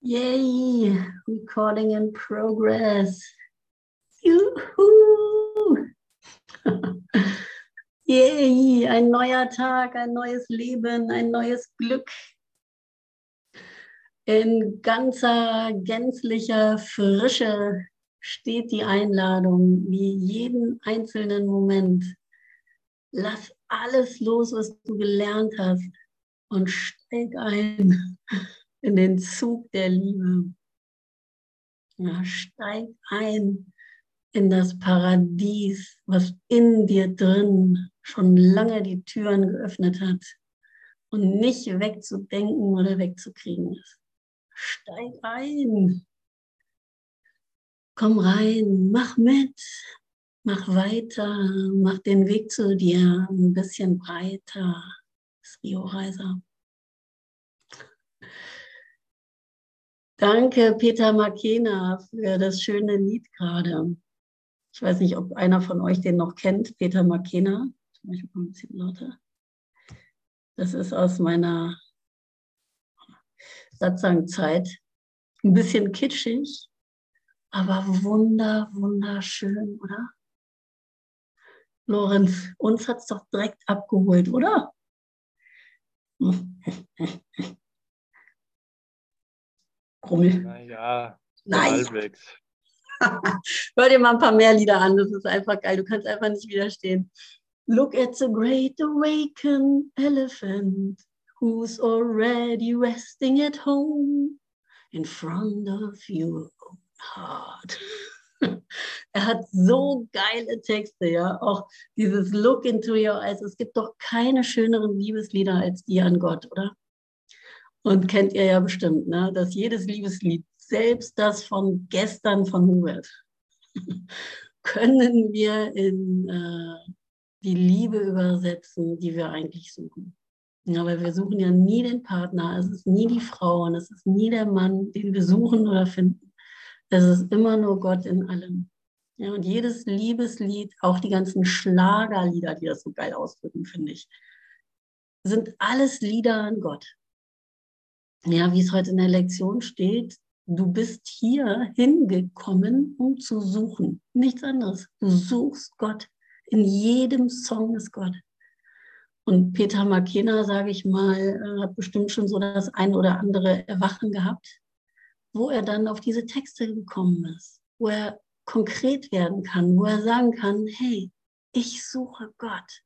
Yay! Recording in progress. Juhu! Yay! Ein neuer Tag, ein neues Leben, ein neues Glück. In ganzer, gänzlicher Frische steht die Einladung, wie jeden einzelnen Moment. Lass alles los, was du gelernt hast und steig ein in den Zug der Liebe. Ja, steig ein in das Paradies, was in dir drin schon lange die Türen geöffnet hat und nicht wegzudenken oder wegzukriegen ist. Steig ein. Komm rein, mach mit, mach weiter, mach den Weg zu dir ein bisschen breiter. Das Rio-Reiser. Danke, Peter Makena, für das schöne Lied gerade. Ich weiß nicht, ob einer von euch den noch kennt, Peter Makena. Ich ein bisschen lauter. Das ist aus meiner Satzangzeit. Ein bisschen kitschig, aber wunder, wunderschön, oder? Lorenz, uns hat es doch direkt abgeholt, oder? Grummel. Naja, Nein. halbwegs. Hör dir mal ein paar mehr Lieder an, das ist einfach geil. Du kannst einfach nicht widerstehen. Look at the great awakened elephant who's already resting at home in front of your heart. er hat so geile Texte, ja. Auch dieses Look into your eyes. Es gibt doch keine schöneren Liebeslieder als die an Gott, oder? Und kennt ihr ja bestimmt, ne? dass jedes Liebeslied, selbst das von gestern von Hubert, können wir in äh, die Liebe übersetzen, die wir eigentlich suchen. Ja, weil wir suchen ja nie den Partner, es ist nie die Frau und es ist nie der Mann, den wir suchen oder finden. Es ist immer nur Gott in allem. Ja, und jedes Liebeslied, auch die ganzen Schlagerlieder, die das so geil ausdrücken, finde ich, sind alles Lieder an Gott ja, wie es heute in der Lektion steht, du bist hier hingekommen, um zu suchen. Nichts anderes. Du suchst Gott. In jedem Song ist Gott. Und Peter Makena, sage ich mal, äh, hat bestimmt schon so das ein oder andere Erwachen gehabt, wo er dann auf diese Texte gekommen ist, wo er konkret werden kann, wo er sagen kann, hey, ich suche Gott.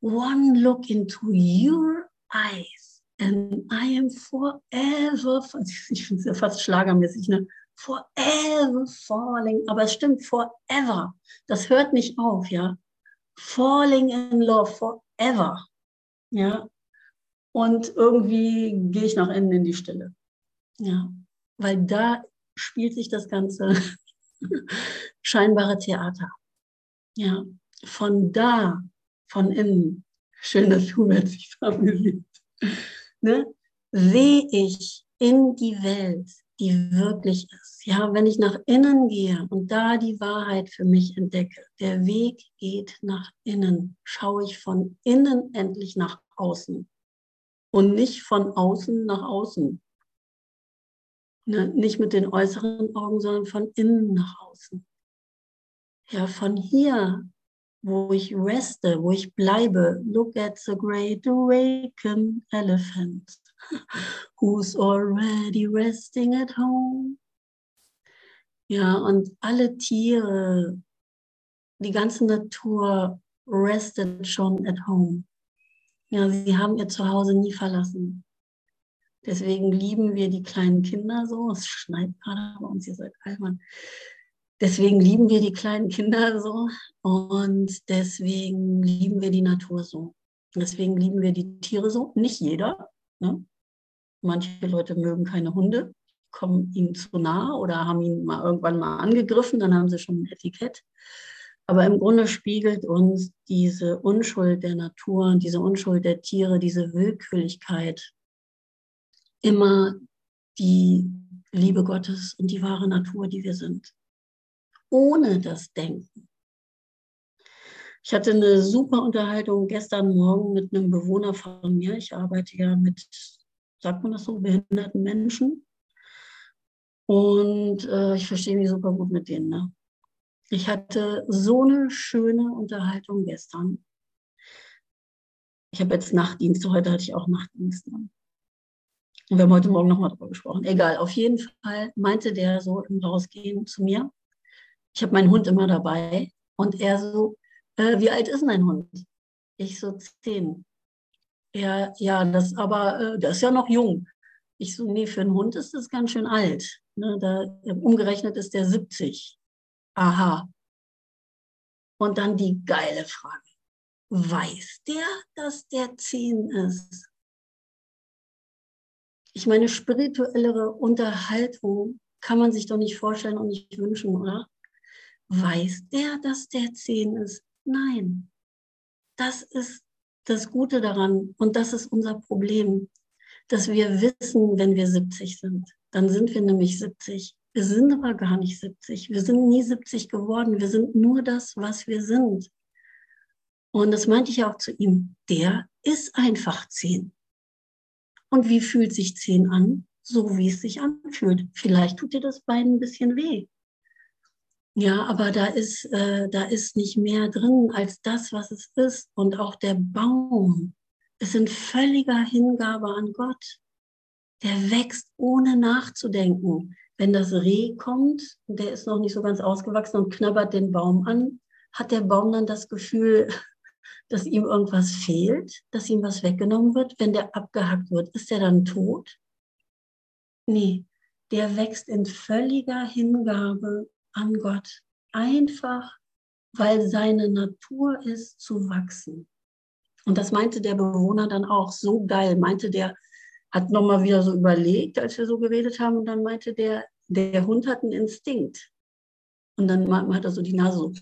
One look into your eyes And I am forever, ich finde es ja fast schlagermäßig, ne? Forever falling, aber es stimmt, forever. Das hört nicht auf, ja. Falling in love, forever. Ja. Und irgendwie gehe ich nach Ende in die Stille. Ja. Weil da spielt sich das ganze scheinbare Theater. Ja. Von da, von innen. Schön, dass du sich amüsiert ne, sehe ich in die Welt, die wirklich ist. Ja, wenn ich nach innen gehe und da die Wahrheit für mich entdecke, der Weg geht nach innen, schaue ich von innen endlich nach außen und nicht von außen nach außen. Ne, nicht mit den äußeren Augen, sondern von innen nach außen. Ja, von hier wo ich reste, wo ich bleibe. Look at the great awakened elephant who's already resting at home. Ja, und alle Tiere, die ganze Natur restet schon at home. Ja, sie haben ihr Zuhause nie verlassen. Deswegen lieben wir die kleinen Kinder so. Es schneit gerade bei uns, ihr seid albern. Deswegen lieben wir die kleinen Kinder so und deswegen lieben wir die Natur so. Deswegen lieben wir die Tiere so. Nicht jeder. Ne? Manche Leute mögen keine Hunde, kommen ihnen zu nah oder haben ihn mal irgendwann mal angegriffen, dann haben sie schon ein Etikett. Aber im Grunde spiegelt uns diese Unschuld der Natur, diese Unschuld der Tiere, diese Willkürlichkeit immer die Liebe Gottes und die wahre Natur, die wir sind ohne das Denken. Ich hatte eine super Unterhaltung gestern Morgen mit einem Bewohner von mir. Ich arbeite ja mit, sagt man das so, behinderten Menschen. Und äh, ich verstehe mich super gut mit denen. Ne? Ich hatte so eine schöne Unterhaltung gestern. Ich habe jetzt Nachtdienst, heute hatte ich auch Nachtdienst. Ne? Und wir haben heute Morgen nochmal darüber gesprochen. Egal, auf jeden Fall meinte der so im Rausgehen zu mir, ich habe meinen Hund immer dabei und er so, äh, wie alt ist denn dein Hund? Ich so, zehn. Er, ja, das aber, äh, der ist ja noch jung. Ich so, nee, für einen Hund ist das ganz schön alt. Ne, da, umgerechnet ist der 70. Aha. Und dann die geile Frage. Weiß der, dass der 10 ist? Ich meine, spirituellere Unterhaltung kann man sich doch nicht vorstellen und nicht wünschen, oder? Weiß der, dass der 10 ist? Nein. Das ist das Gute daran und das ist unser Problem, dass wir wissen, wenn wir 70 sind. Dann sind wir nämlich 70. Wir sind aber gar nicht 70. Wir sind nie 70 geworden. Wir sind nur das, was wir sind. Und das meinte ich auch zu ihm. Der ist einfach 10. Und wie fühlt sich 10 an? So wie es sich anfühlt. Vielleicht tut dir das Bein ein bisschen weh. Ja, aber da ist, äh, da ist nicht mehr drin als das, was es ist. Und auch der Baum ist in völliger Hingabe an Gott. Der wächst ohne nachzudenken. Wenn das Reh kommt, der ist noch nicht so ganz ausgewachsen und knabbert den Baum an, hat der Baum dann das Gefühl, dass ihm irgendwas fehlt, dass ihm was weggenommen wird. Wenn der abgehackt wird, ist der dann tot? Nee, der wächst in völliger Hingabe an Gott. Einfach, weil seine Natur ist zu wachsen. Und das meinte der Bewohner dann auch so geil. Meinte der, hat nochmal wieder so überlegt, als wir so geredet haben. Und dann meinte der, der Hund hat einen Instinkt. Und dann hat er so die Nase so,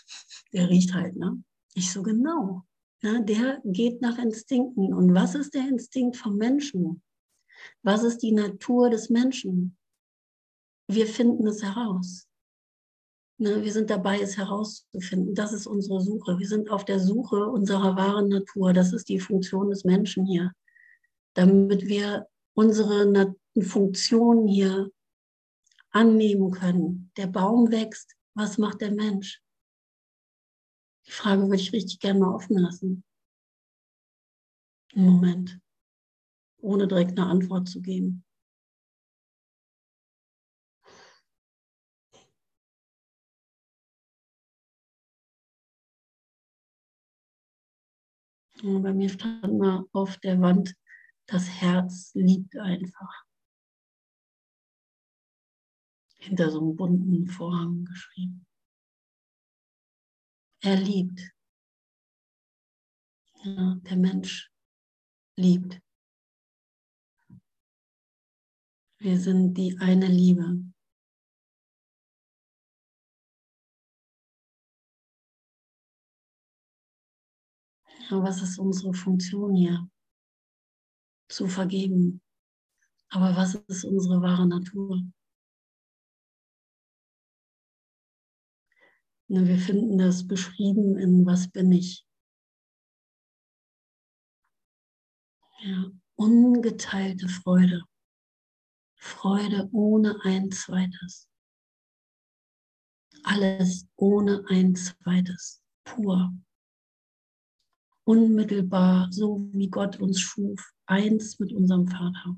der riecht halt, ne? Ich so, genau. Ne? Der geht nach Instinkten. Und was ist der Instinkt vom Menschen? Was ist die Natur des Menschen? Wir finden es heraus. Ne, wir sind dabei, es herauszufinden. Das ist unsere Suche. Wir sind auf der Suche unserer wahren Natur. Das ist die Funktion des Menschen hier. Damit wir unsere Funktion hier annehmen können. Der Baum wächst. Was macht der Mensch? Die Frage würde ich richtig gerne mal offen lassen. Im Moment. Ohne direkt eine Antwort zu geben. Und bei mir stand mal auf der Wand, das Herz liebt einfach. Hinter so einem bunten Vorhang geschrieben. Er liebt. Ja, der Mensch liebt. Wir sind die eine Liebe. Ja, was ist unsere Funktion hier? Zu vergeben. Aber was ist unsere wahre Natur? Wir finden das beschrieben in Was bin ich? Ja, ungeteilte Freude. Freude ohne ein zweites. Alles ohne ein zweites. Pur unmittelbar, so wie Gott uns schuf, eins mit unserem Vater.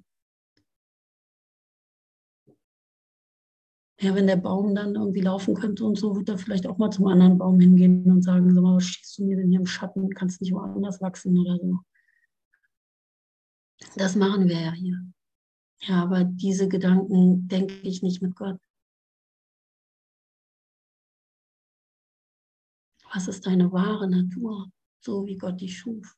Ja, wenn der Baum dann irgendwie laufen könnte und so, wird er vielleicht auch mal zum anderen Baum hingehen und sagen, sag mal, was schießt du mir denn hier im Schatten? Kannst nicht woanders wachsen oder so. Das machen wir ja hier. Ja, aber diese Gedanken denke ich nicht mit Gott. Was ist deine wahre Natur? So wie Gott dich schuf.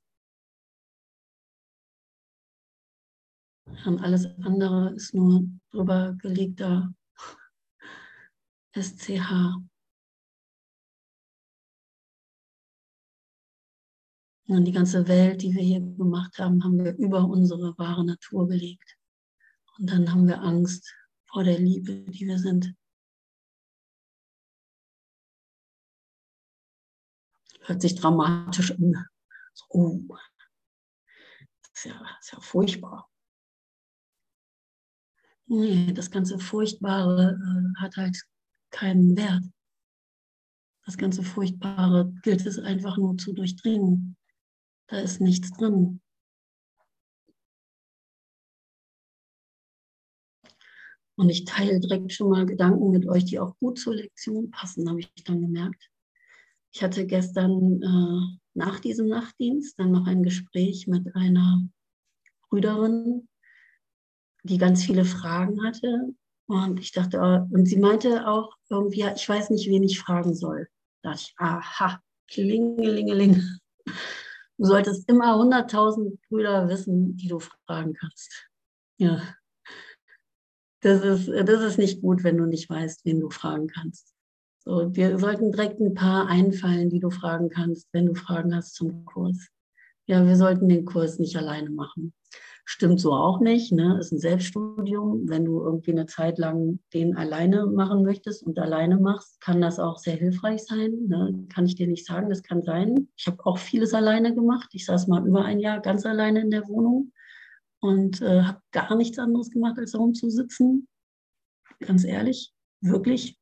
Und alles andere ist nur drüber gelegter SCH. Und die ganze Welt, die wir hier gemacht haben, haben wir über unsere wahre Natur gelegt. Und dann haben wir Angst vor der Liebe, die wir sind. Hört sich dramatisch an. So, oh, das ist ja, das ist ja furchtbar. Nee, das ganze Furchtbare äh, hat halt keinen Wert. Das ganze Furchtbare gilt es einfach nur zu durchdringen. Da ist nichts drin. Und ich teile direkt schon mal Gedanken mit euch, die auch gut zur Lektion passen, habe ich dann gemerkt. Ich hatte gestern äh, nach diesem Nachtdienst dann noch ein Gespräch mit einer Brüderin, die ganz viele Fragen hatte. Und ich dachte, oh, und sie meinte auch irgendwie, ich weiß nicht, wen ich fragen soll. Da dachte ich, aha, klingelingeling. Du solltest immer 100.000 Brüder wissen, die du fragen kannst. Ja. Das ist, das ist nicht gut, wenn du nicht weißt, wen du fragen kannst. So, dir sollten direkt ein paar einfallen, die du fragen kannst, wenn du Fragen hast zum Kurs. Ja, wir sollten den Kurs nicht alleine machen. Stimmt so auch nicht, ne? Ist ein Selbststudium. Wenn du irgendwie eine Zeit lang den alleine machen möchtest und alleine machst, kann das auch sehr hilfreich sein. Ne? Kann ich dir nicht sagen, das kann sein. Ich habe auch vieles alleine gemacht. Ich saß mal über ein Jahr ganz alleine in der Wohnung und äh, habe gar nichts anderes gemacht, als rumzusitzen. Ganz ehrlich, wirklich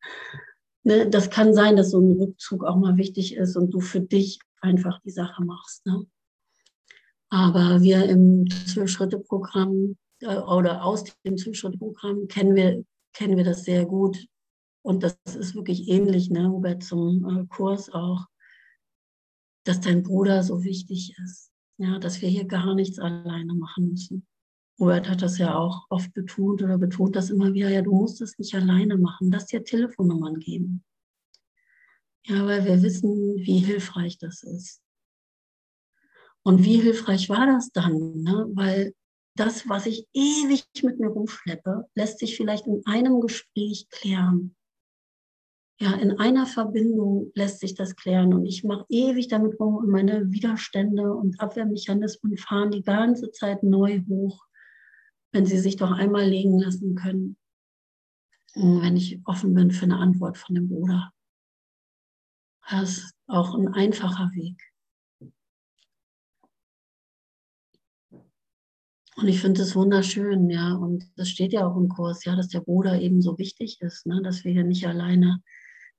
ne, das kann sein, dass so ein Rückzug auch mal wichtig ist und du für dich einfach die Sache machst. Ne? Aber wir im Zwölf-Schritte-Programm äh, oder aus dem Zwölf-Schritte-Programm kennen wir, kennen wir das sehr gut. Und das ist wirklich ähnlich, ne, Hubert, zum äh, Kurs auch, dass dein Bruder so wichtig ist. Ja, dass wir hier gar nichts alleine machen müssen. Robert hat das ja auch oft betont oder betont das immer wieder, ja, du musst es nicht alleine machen, lass dir Telefonnummern geben. Ja, weil wir wissen, wie hilfreich das ist. Und wie hilfreich war das dann? Ne? Weil das, was ich ewig mit mir rumschleppe, lässt sich vielleicht in einem Gespräch klären. Ja, in einer Verbindung lässt sich das klären. Und ich mache ewig damit rum und meine Widerstände und Abwehrmechanismen fahren die ganze Zeit neu hoch wenn sie sich doch einmal legen lassen können, wenn ich offen bin für eine Antwort von dem Bruder. Das ist auch ein einfacher Weg. Und ich finde es wunderschön, ja, und das steht ja auch im Kurs, ja, dass der Bruder eben so wichtig ist, ne, dass wir hier nicht alleine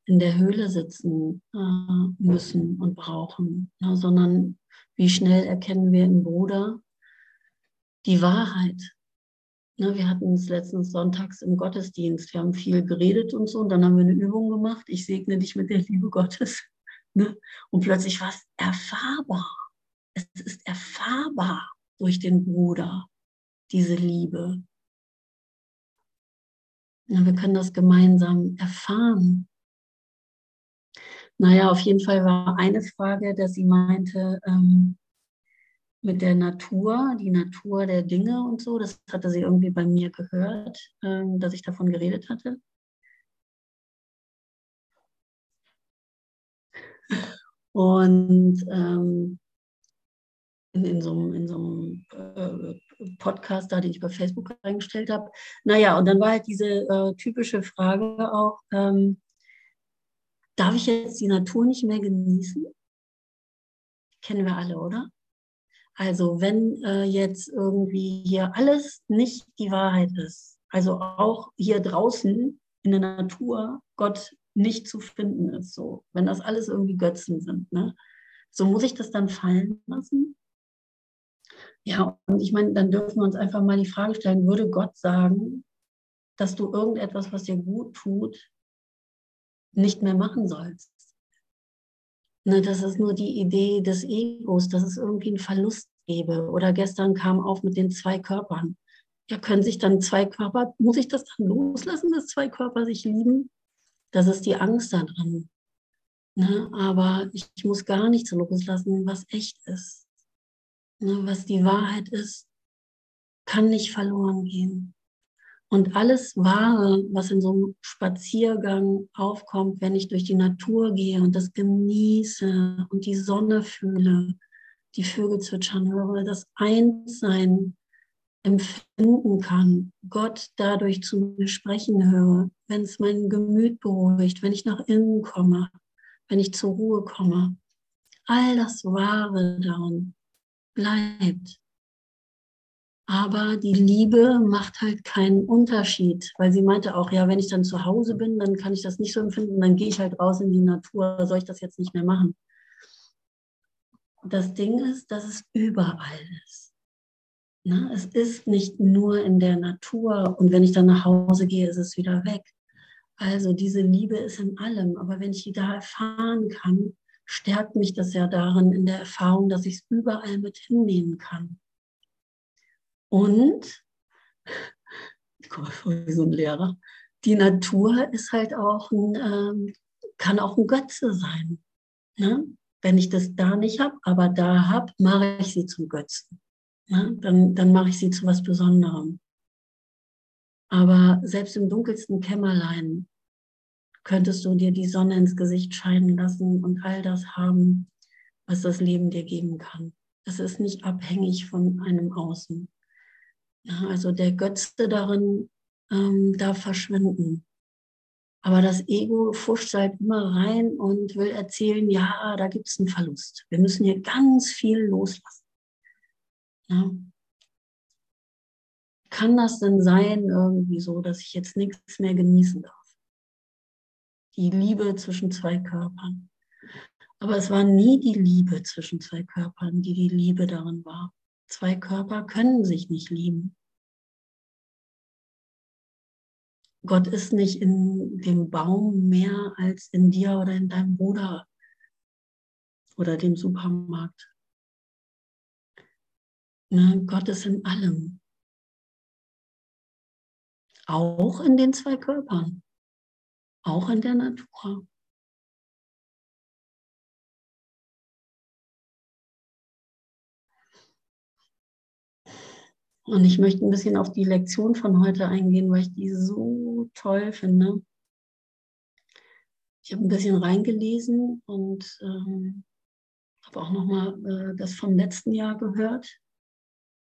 in der Höhle sitzen äh, müssen und brauchen, ne, sondern wie schnell erkennen wir im Bruder die Wahrheit, Ne, wir hatten es letztens sonntags im Gottesdienst. Wir haben viel geredet und so. Und dann haben wir eine Übung gemacht. Ich segne dich mit der Liebe Gottes. Ne? Und plötzlich war es erfahrbar. Es ist erfahrbar durch den Bruder, diese Liebe. Ja, wir können das gemeinsam erfahren. Naja, auf jeden Fall war eine Frage, dass sie meinte, ähm, mit der Natur, die Natur der Dinge und so. Das hatte sie irgendwie bei mir gehört, ähm, dass ich davon geredet hatte. Und ähm, in, in, so einem, in so einem äh, Podcast da, den ich bei Facebook reingestellt habe. Naja, und dann war halt diese äh, typische Frage auch, ähm, darf ich jetzt die Natur nicht mehr genießen? Kennen wir alle, oder? Also wenn äh, jetzt irgendwie hier alles nicht die Wahrheit ist, also auch hier draußen in der Natur Gott nicht zu finden ist, so wenn das alles irgendwie Götzen sind, ne? so muss ich das dann fallen lassen. Ja, und ich meine, dann dürfen wir uns einfach mal die Frage stellen, würde Gott sagen, dass du irgendetwas, was dir gut tut, nicht mehr machen sollst? Ne, das ist nur die Idee des Egos, dass es irgendwie einen Verlust gebe. Oder gestern kam auf mit den zwei Körpern. Ja, können sich dann zwei Körper, muss ich das dann loslassen, dass zwei Körper sich lieben? Das ist die Angst da drin. Ne? Aber ich, ich muss gar nichts loslassen, was echt ist. Ne? Was die Wahrheit ist, kann nicht verloren gehen. Und alles Wahre, was in so einem Spaziergang aufkommt, wenn ich durch die Natur gehe und das genieße und die Sonne fühle, die Vögel zwitschern höre, das Einssein empfinden kann, Gott dadurch zu mir sprechen höre, wenn es mein Gemüt beruhigt, wenn ich nach innen komme, wenn ich zur Ruhe komme. All das Wahre darin bleibt. Aber die Liebe macht halt keinen Unterschied, weil sie meinte auch, ja, wenn ich dann zu Hause bin, dann kann ich das nicht so empfinden, dann gehe ich halt raus in die Natur, soll ich das jetzt nicht mehr machen? Das Ding ist, dass es überall ist. Na, es ist nicht nur in der Natur und wenn ich dann nach Hause gehe, ist es wieder weg. Also diese Liebe ist in allem, aber wenn ich die da erfahren kann, stärkt mich das ja darin in der Erfahrung, dass ich es überall mit hinnehmen kann. Und, ich komme vor wie so ein Lehrer, die Natur ist halt auch ein, ähm, kann auch ein Götze sein. Ne? Wenn ich das da nicht habe, aber da habe, mache ich sie zum Götzen. Ne? Dann, dann mache ich sie zu was Besonderem. Aber selbst im dunkelsten Kämmerlein könntest du dir die Sonne ins Gesicht scheinen lassen und all das haben, was das Leben dir geben kann. Es ist nicht abhängig von einem Außen. Ja, also der Götze darin ähm, darf verschwinden. Aber das Ego fuscht halt immer rein und will erzählen, ja, da gibt es einen Verlust. Wir müssen hier ganz viel loslassen. Ja. Kann das denn sein, irgendwie so, dass ich jetzt nichts mehr genießen darf? Die Liebe zwischen zwei Körpern. Aber es war nie die Liebe zwischen zwei Körpern, die die Liebe darin war. Zwei Körper können sich nicht lieben. Gott ist nicht in dem Baum mehr als in dir oder in deinem Bruder oder dem Supermarkt. Ne? Gott ist in allem. Auch in den zwei Körpern. Auch in der Natur. Und ich möchte ein bisschen auf die Lektion von heute eingehen, weil ich die so toll finde. Ich habe ein bisschen reingelesen und ähm, habe auch nochmal äh, das vom letzten Jahr gehört,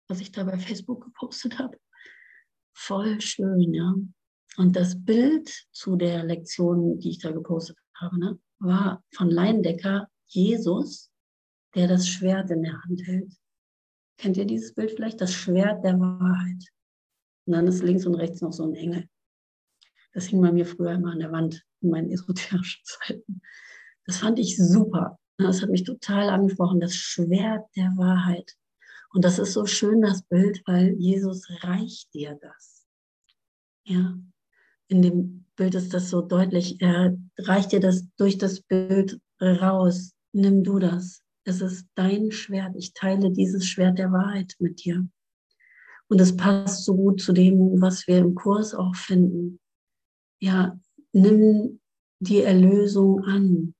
was ich da bei Facebook gepostet habe. Voll schön, ja. Und das Bild zu der Lektion, die ich da gepostet habe, ne, war von Leindecker Jesus, der das Schwert in der Hand hält. Kennt ihr dieses Bild vielleicht? Das Schwert der Wahrheit. Und dann ist links und rechts noch so ein Engel. Das hing bei mir früher immer an der Wand in meinen esoterischen Zeiten. Das fand ich super. Das hat mich total angesprochen. Das Schwert der Wahrheit. Und das ist so schön, das Bild, weil Jesus reicht dir das. Ja. In dem Bild ist das so deutlich. Er reicht dir das durch das Bild raus. Nimm du das. Es ist dein Schwert. Ich teile dieses Schwert der Wahrheit mit dir. Und es passt so gut zu dem, was wir im Kurs auch finden. Ja, nimm die Erlösung an.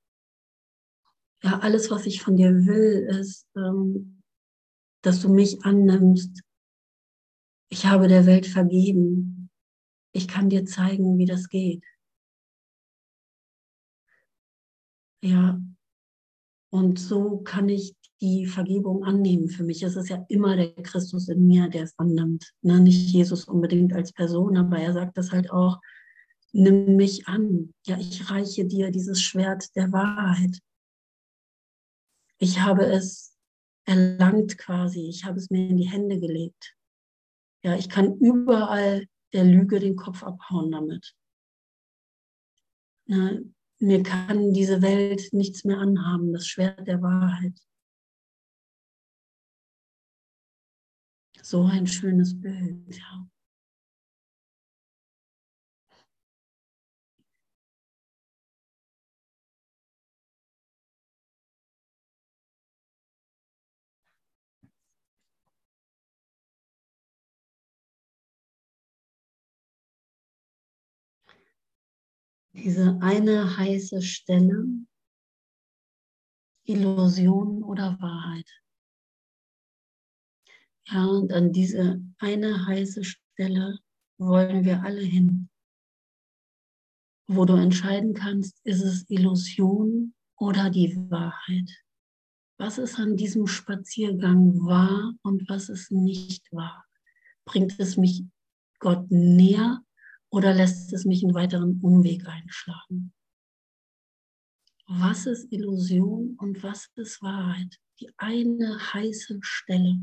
Ja, alles, was ich von dir will, ist, ähm, dass du mich annimmst. Ich habe der Welt vergeben. Ich kann dir zeigen, wie das geht. Ja, und so kann ich die Vergebung annehmen für mich. Es ist ja immer der Christus in mir, der es annimmt. Ne? Nicht Jesus unbedingt als Person, aber er sagt das halt auch, nimm mich an. Ja, ich reiche dir dieses Schwert der Wahrheit. Ich habe es erlangt quasi. Ich habe es mir in die Hände gelegt. Ja, ich kann überall der Lüge den Kopf abhauen damit. Ne? Mir kann diese Welt nichts mehr anhaben, das Schwert der Wahrheit. So ein schönes Bild, ja. Diese eine heiße Stelle, Illusion oder Wahrheit. Ja, und an diese eine heiße Stelle wollen wir alle hin, wo du entscheiden kannst, ist es Illusion oder die Wahrheit. Was ist an diesem Spaziergang wahr und was ist nicht wahr? Bringt es mich Gott näher oder lässt es mich einen weiteren Umweg einschlagen? Was ist Illusion und was ist Wahrheit? Die eine heiße Stelle.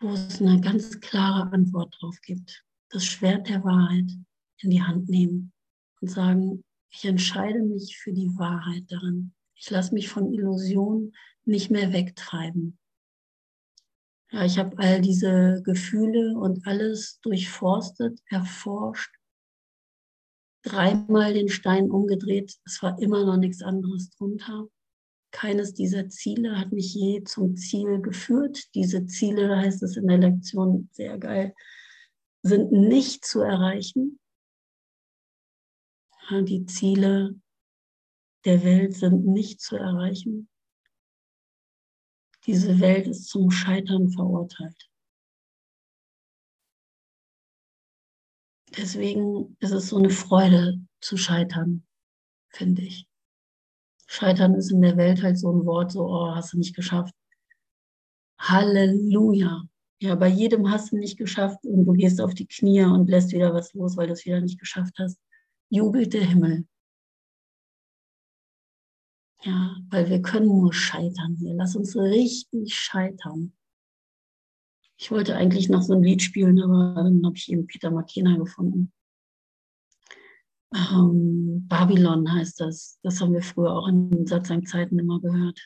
wo es eine ganz klare Antwort drauf gibt. Das Schwert der Wahrheit in die Hand nehmen und sagen, ich entscheide mich für die Wahrheit darin. Ich lasse mich von Illusionen nicht mehr wegtreiben. Ja, ich habe all diese Gefühle und alles durchforstet, erforscht, dreimal den Stein umgedreht. Es war immer noch nichts anderes drunter. Keines dieser Ziele hat mich je zum Ziel geführt. Diese Ziele, heißt es in der Lektion sehr geil, sind nicht zu erreichen. Die Ziele der Welt sind nicht zu erreichen. Diese Welt ist zum Scheitern verurteilt. Deswegen ist es so eine Freude zu scheitern, finde ich. Scheitern ist in der Welt halt so ein Wort, so, oh, hast du nicht geschafft. Halleluja. Ja, bei jedem hast du nicht geschafft und du gehst auf die Knie und lässt wieder was los, weil du es wieder nicht geschafft hast. Jubelt der Himmel. Ja, weil wir können nur scheitern hier. Lass uns richtig scheitern. Ich wollte eigentlich noch so ein Lied spielen, aber dann habe ich eben Peter Makena gefunden. Ähm, Babylon heißt das. Das haben wir früher auch in Satzang-Zeiten immer gehört.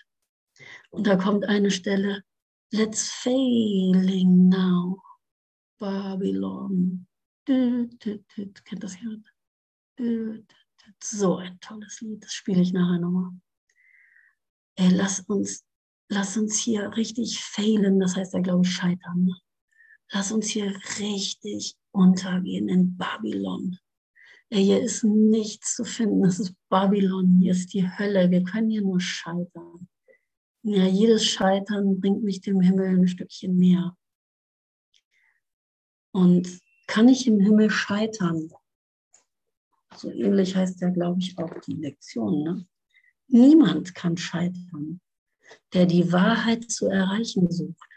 Und da kommt eine Stelle, Let's failing now, Babylon. Kennt das jemand? So ein tolles Lied, das spiele ich nachher nochmal ey, lass uns, lass uns hier richtig failen, das heißt ja, glaube ich, scheitern. Lass uns hier richtig untergehen in Babylon. Ey, hier ist nichts zu finden, das ist Babylon, hier ist die Hölle, wir können hier nur scheitern. Ja, jedes Scheitern bringt mich dem Himmel ein Stückchen näher. Und kann ich im Himmel scheitern? So ähnlich heißt ja, glaube ich, auch die Lektion. Ne? Niemand kann scheitern, der die Wahrheit zu erreichen sucht.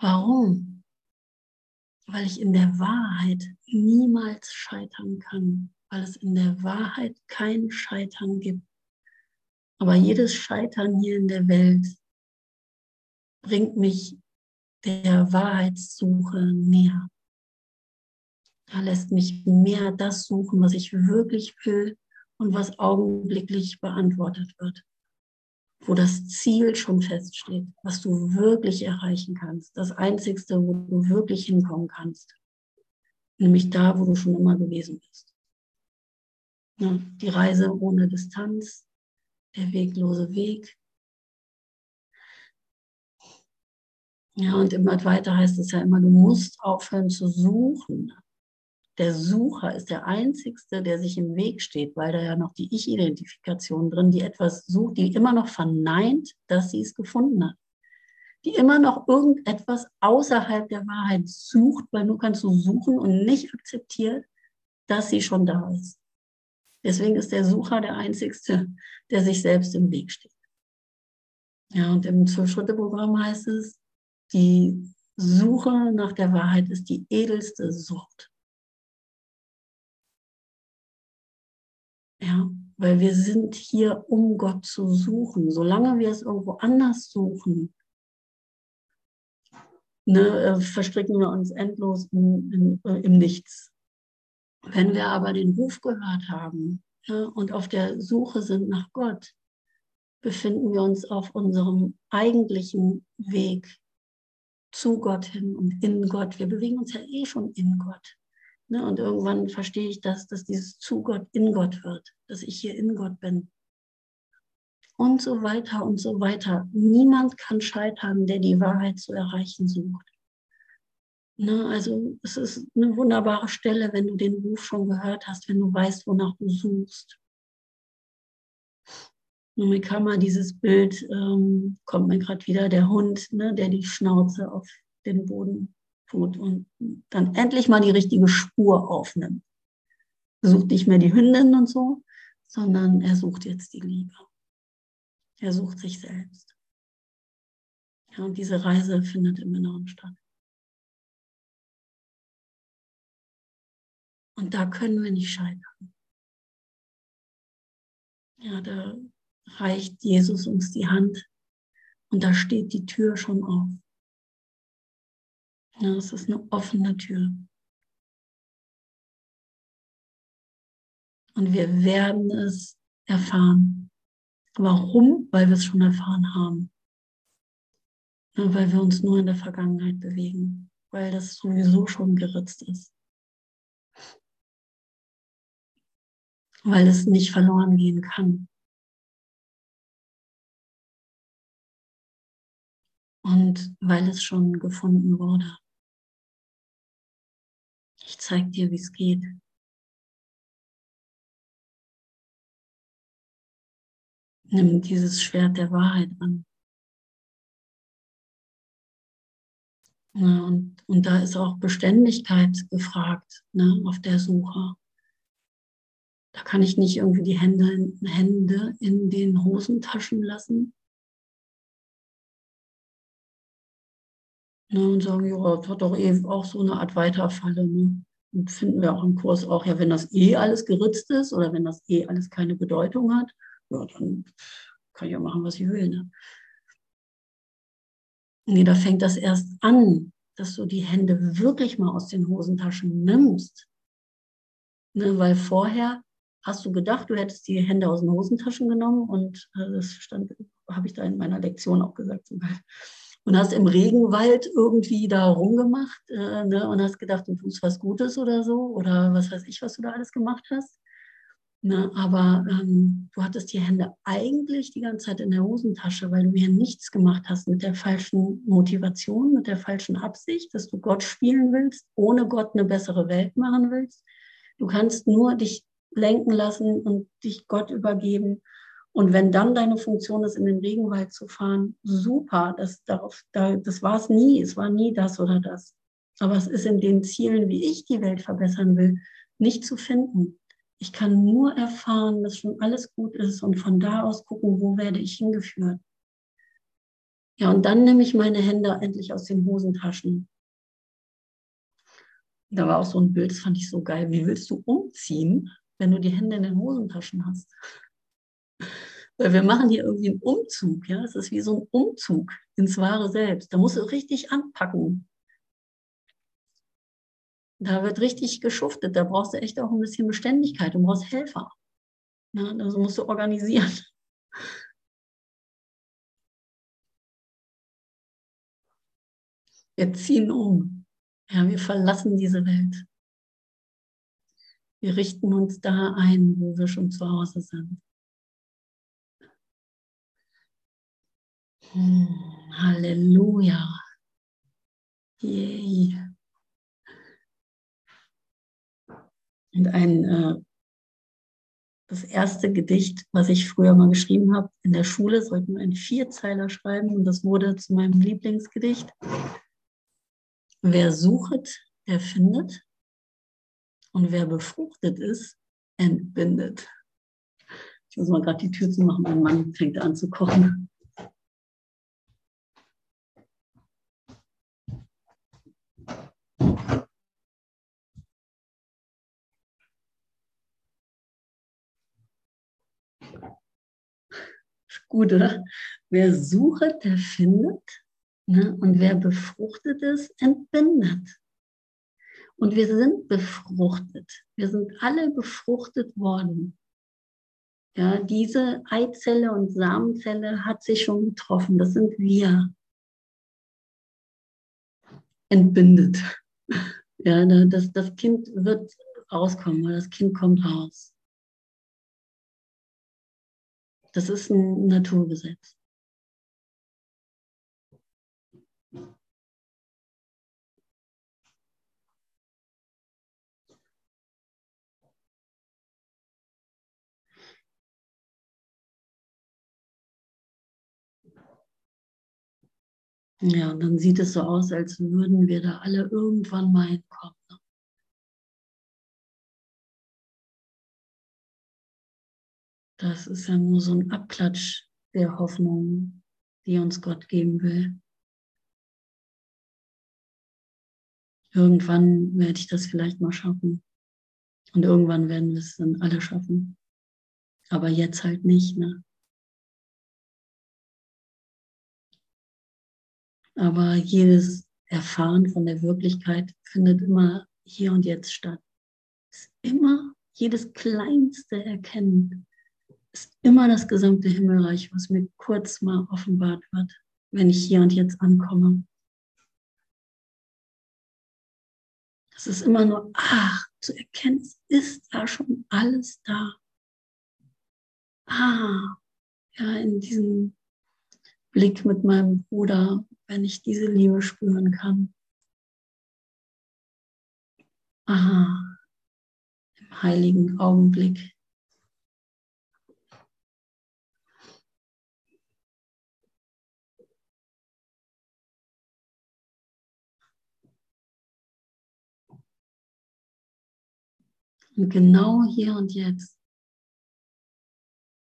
Warum? Weil ich in der Wahrheit niemals scheitern kann, weil es in der Wahrheit kein Scheitern gibt. Aber jedes Scheitern hier in der Welt bringt mich der Wahrheitssuche näher. Er lässt mich mehr das suchen, was ich wirklich will und was augenblicklich beantwortet wird. Wo das Ziel schon feststeht, was du wirklich erreichen kannst. Das Einzigste, wo du wirklich hinkommen kannst. Nämlich da, wo du schon immer gewesen bist. Ja, die Reise ohne Distanz, der weglose Weg. Ja, und immer weiter heißt es ja immer, du musst aufhören zu suchen. Der Sucher ist der Einzige, der sich im Weg steht, weil da ja noch die Ich-Identifikation drin, die etwas sucht, die immer noch verneint, dass sie es gefunden hat. Die immer noch irgendetwas außerhalb der Wahrheit sucht, weil nur kannst du suchen und nicht akzeptiert, dass sie schon da ist. Deswegen ist der Sucher der Einzige, der sich selbst im Weg steht. Ja, und im Zwölf-Schritte-Programm heißt es, die Suche nach der Wahrheit ist die edelste Sucht. Ja, weil wir sind hier, um Gott zu suchen. Solange wir es irgendwo anders suchen, ne, äh, verstricken wir uns endlos in, in, äh, im Nichts. Wenn wir aber den Ruf gehört haben ja, und auf der Suche sind nach Gott, befinden wir uns auf unserem eigentlichen Weg zu Gott hin und in Gott. Wir bewegen uns ja eh schon in Gott. Ne? Und irgendwann verstehe ich das, dass dieses zu Gott in Gott wird, dass ich hier in Gott bin. Und so weiter und so weiter. Niemand kann scheitern, der die Wahrheit zu erreichen sucht. Ne? Also es ist eine wunderbare Stelle, wenn du den Ruf schon gehört hast, wenn du weißt, wonach du suchst. Und mir kam mal dieses Bild, ähm, kommt mir gerade wieder, der Hund, ne, der die Schnauze auf den Boden tut und dann endlich mal die richtige Spur aufnimmt. Er sucht nicht mehr die Hündin und so, sondern er sucht jetzt die Liebe. Er sucht sich selbst. Ja, und diese Reise findet im Inneren statt. Und da können wir nicht scheitern. Ja, da reicht Jesus uns die Hand und da steht die Tür schon auf. Ja, es ist eine offene Tür. Und wir werden es erfahren. Warum? Weil wir es schon erfahren haben. Ja, weil wir uns nur in der Vergangenheit bewegen. Weil das sowieso schon geritzt ist. Weil es nicht verloren gehen kann. Und weil es schon gefunden wurde. Ich zeige dir, wie es geht. Nimm dieses Schwert der Wahrheit an. Ja, und, und da ist auch Beständigkeit gefragt ne, auf der Suche. Da kann ich nicht irgendwie die Hände, Hände in den Hosentaschen lassen ne, und sagen, ja, das hat doch eben auch so eine Art Weiterfalle. Ne? Und finden wir auch im Kurs auch, ja, wenn das eh alles geritzt ist oder wenn das eh alles keine Bedeutung hat, ja, dann kann ich ja machen, was ich will. Ne? Nee, da fängt das erst an, dass du die Hände wirklich mal aus den Hosentaschen nimmst. Ne, weil vorher hast du gedacht, du hättest die Hände aus den Hosentaschen genommen und äh, das habe ich da in meiner Lektion auch gesagt sogar. Und hast im Regenwald irgendwie da rumgemacht äh, ne, und hast gedacht, du tust was Gutes oder so oder was weiß ich, was du da alles gemacht hast. Ne, aber ähm, du hattest die Hände eigentlich die ganze Zeit in der Hosentasche, weil du hier nichts gemacht hast mit der falschen Motivation, mit der falschen Absicht, dass du Gott spielen willst, ohne Gott eine bessere Welt machen willst. Du kannst nur dich lenken lassen und dich Gott übergeben. Und wenn dann deine Funktion ist, in den Regenwald zu fahren, super, das, das war es nie, es war nie das oder das. Aber es ist in den Zielen, wie ich die Welt verbessern will, nicht zu finden. Ich kann nur erfahren, dass schon alles gut ist und von da aus gucken, wo werde ich hingeführt. Ja, und dann nehme ich meine Hände endlich aus den Hosentaschen. Da war auch so ein Bild, das fand ich so geil. Wie willst du umziehen, wenn du die Hände in den Hosentaschen hast? Weil wir machen hier irgendwie einen Umzug, ja. Es ist wie so ein Umzug ins wahre Selbst. Da musst du richtig anpacken. Da wird richtig geschuftet. Da brauchst du echt auch ein bisschen Beständigkeit. Du brauchst Helfer. Ja, also musst du organisieren. Wir ziehen um. Ja, wir verlassen diese Welt. Wir richten uns da ein, wo wir schon zu Hause sind. Halleluja. Yay. Und ein, äh, das erste Gedicht, was ich früher mal geschrieben habe, in der Schule sollten wir einen Vierzeiler schreiben und das wurde zu meinem Lieblingsgedicht. Wer suchet, der findet und wer befruchtet ist, entbindet. Ich muss mal gerade die Tür zu machen, mein Mann fängt an zu kochen. Gut, oder? Wer sucht, der findet. Ne? Und wer befruchtet ist, entbindet. Und wir sind befruchtet. Wir sind alle befruchtet worden. Ja, diese Eizelle und Samenzelle hat sich schon getroffen. Das sind wir. Entbindet. Ja, das, das Kind wird rauskommen, weil das Kind kommt raus. Das ist ein Naturgesetz. Ja, und dann sieht es so aus, als würden wir da alle irgendwann mal hinkommen. Das ist ja nur so ein Abklatsch der Hoffnung, die uns Gott geben will. Irgendwann werde ich das vielleicht mal schaffen. Und irgendwann werden wir es dann alle schaffen. Aber jetzt halt nicht, ne? Aber jedes, Erfahren von der Wirklichkeit findet immer hier und jetzt statt. Es ist immer jedes kleinste Erkennen, ist immer das gesamte Himmelreich, was mir kurz mal offenbart wird, wenn ich hier und jetzt ankomme. Es ist immer nur, ach, zu erkennen, es ist ja schon alles da. Ah, ja, in diesem Blick mit meinem Bruder, wenn ich diese Liebe spüren kann. Aha, im heiligen Augenblick. Und genau hier und jetzt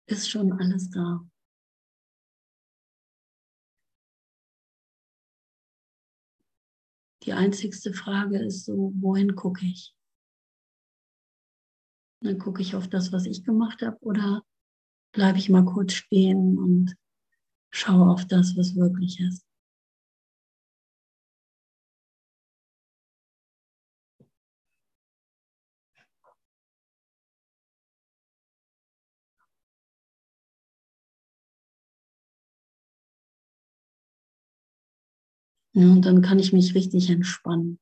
ist schon alles da. Die einzigste Frage ist so, wohin gucke ich? Dann gucke ich auf das, was ich gemacht habe, oder bleibe ich mal kurz stehen und schaue auf das, was wirklich ist. Ja, und dann kann ich mich richtig entspannen.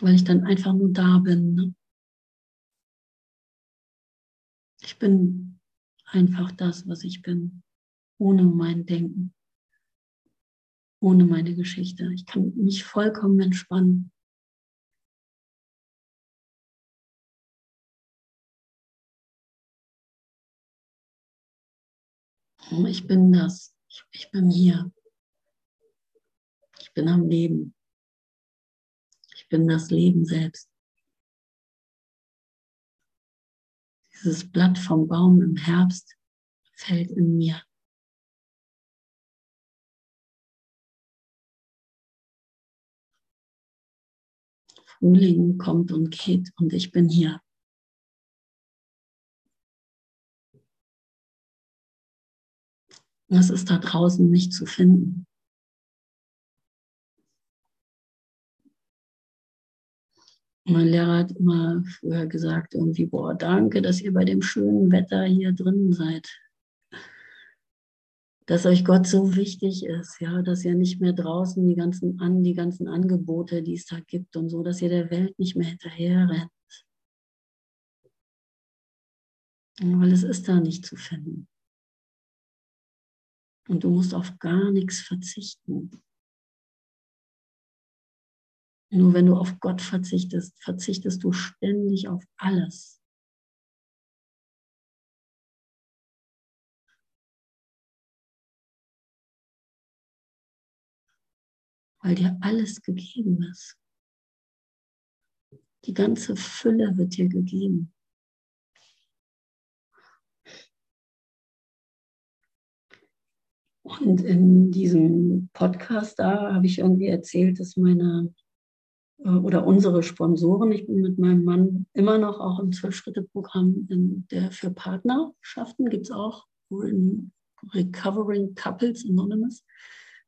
Weil ich dann einfach nur da bin. Ne? Ich bin einfach das, was ich bin, ohne mein Denken, ohne meine Geschichte. Ich kann mich vollkommen entspannen. Ich bin das. Ich bin hier. Ich bin am Leben. Ich bin das Leben selbst. Dieses Blatt vom Baum im Herbst fällt in mir. Frühling kommt und geht und ich bin hier. Das ist da draußen nicht zu finden. Mein Lehrer hat immer früher gesagt, irgendwie, boah, danke, dass ihr bei dem schönen Wetter hier drin seid. Dass euch Gott so wichtig ist, ja, dass ihr nicht mehr draußen die ganzen, an, die ganzen Angebote, die es da gibt und so, dass ihr der Welt nicht mehr hinterher rennt. Weil es ist da nicht zu finden. Und du musst auf gar nichts verzichten. Nur wenn du auf Gott verzichtest, verzichtest du ständig auf alles. Weil dir alles gegeben ist. Die ganze Fülle wird dir gegeben. Und in diesem Podcast da habe ich irgendwie erzählt, dass meine äh, oder unsere Sponsoren, ich bin mit meinem Mann immer noch auch im Zwölf-Schritte-Programm für Partnerschaften, gibt es auch Recovering Couples Anonymous.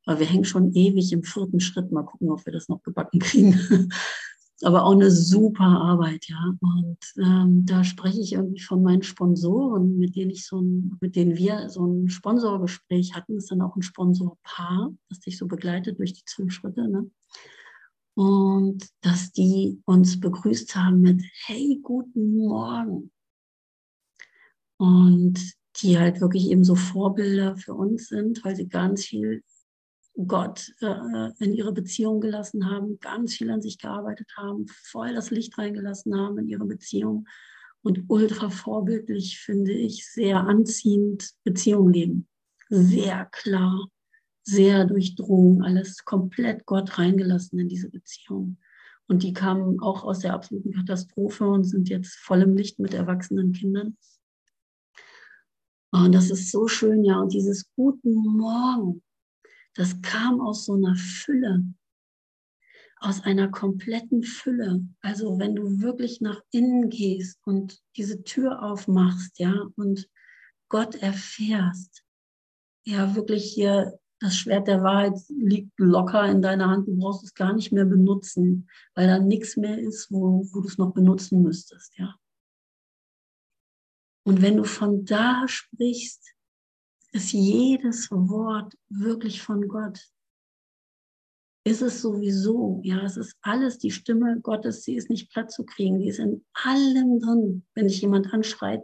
Aber wir hängen schon ewig im vierten Schritt. Mal gucken, ob wir das noch gebacken kriegen. aber auch eine super Arbeit, ja. Und ähm, da spreche ich irgendwie von meinen Sponsoren, mit denen ich so ein, mit denen wir so ein Sponsorgespräch hatten. Das ist dann auch ein Sponsorpaar, das dich so begleitet durch die zwölf Schritte. Ne? Und dass die uns begrüßt haben mit Hey, guten Morgen. Und die halt wirklich eben so Vorbilder für uns sind, weil sie ganz viel Gott äh, in ihre Beziehung gelassen haben, ganz viel an sich gearbeitet haben, voll das Licht reingelassen haben in ihre Beziehung und ultra vorbildlich, finde ich, sehr anziehend Beziehung leben. Sehr klar, sehr durchdrungen, alles komplett Gott reingelassen in diese Beziehung. Und die kamen auch aus der absoluten Katastrophe und sind jetzt voll im Licht mit erwachsenen Kindern. Und das ist so schön, ja. Und dieses Guten Morgen, das kam aus so einer Fülle, aus einer kompletten Fülle. Also wenn du wirklich nach innen gehst und diese Tür aufmachst, ja, und Gott erfährst, ja, wirklich hier Das Schwert der Wahrheit liegt locker in deiner Hand. Du brauchst es gar nicht mehr benutzen, weil da nichts mehr ist, wo, wo du es noch benutzen müsstest. Ja. Und wenn du von da sprichst, ist jedes Wort wirklich von Gott. Ist es sowieso, ja, es ist alles die Stimme Gottes, sie ist nicht platt zu kriegen, die ist in allem drin. Wenn dich jemand anschreit,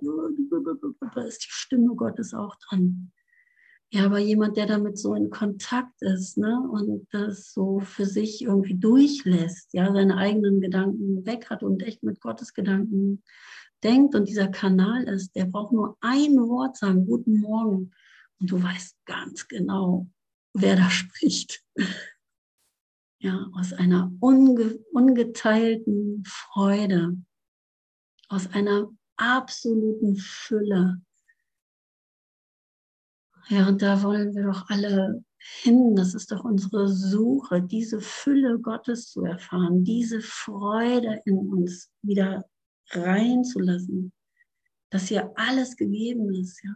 ist die Stimme Gottes auch dran. Ja, aber jemand, der damit so in Kontakt ist ne, und das so für sich irgendwie durchlässt, ja, seine eigenen Gedanken weg hat und echt mit Gottes Gedanken denkt und dieser Kanal ist, der braucht nur ein Wort sagen, guten Morgen. Und du weißt ganz genau, wer da spricht. Ja, aus einer unge ungeteilten Freude, aus einer absoluten Fülle. Ja, und da wollen wir doch alle hin. Das ist doch unsere Suche, diese Fülle Gottes zu erfahren, diese Freude in uns wieder reinzulassen, dass hier alles gegeben ist, ja.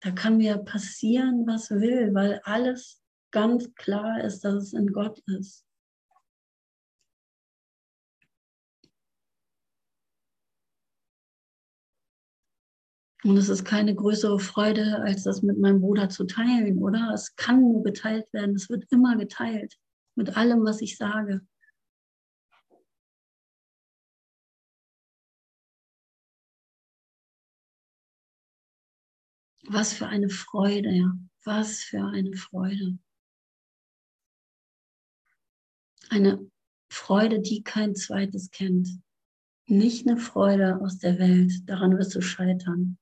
Da kann mir passieren, was will, weil alles ganz klar ist, dass es in Gott ist. Und es ist keine größere Freude, als das mit meinem Bruder zu teilen, oder? Es kann nur geteilt werden. Es wird immer geteilt mit allem, was ich sage. Was für eine Freude, ja. Was für eine Freude. Eine Freude, die kein zweites kennt. Nicht eine Freude aus der Welt, daran wirst du scheitern.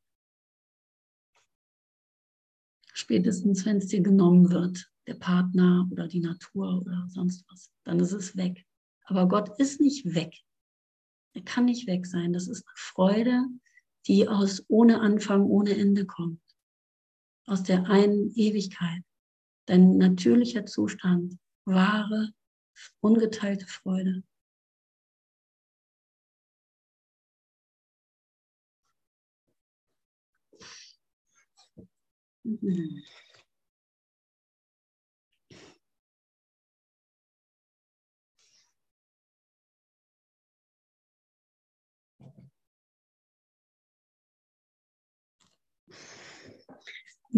Spätestens, wenn es dir genommen wird, der Partner oder die Natur oder sonst was, dann ist es weg. Aber Gott ist nicht weg. Er kann nicht weg sein. Das ist eine Freude, die aus ohne Anfang, ohne Ende kommt aus der einen Ewigkeit. Dein natürlicher Zustand, wahre, ungeteilte Freude. Mhm.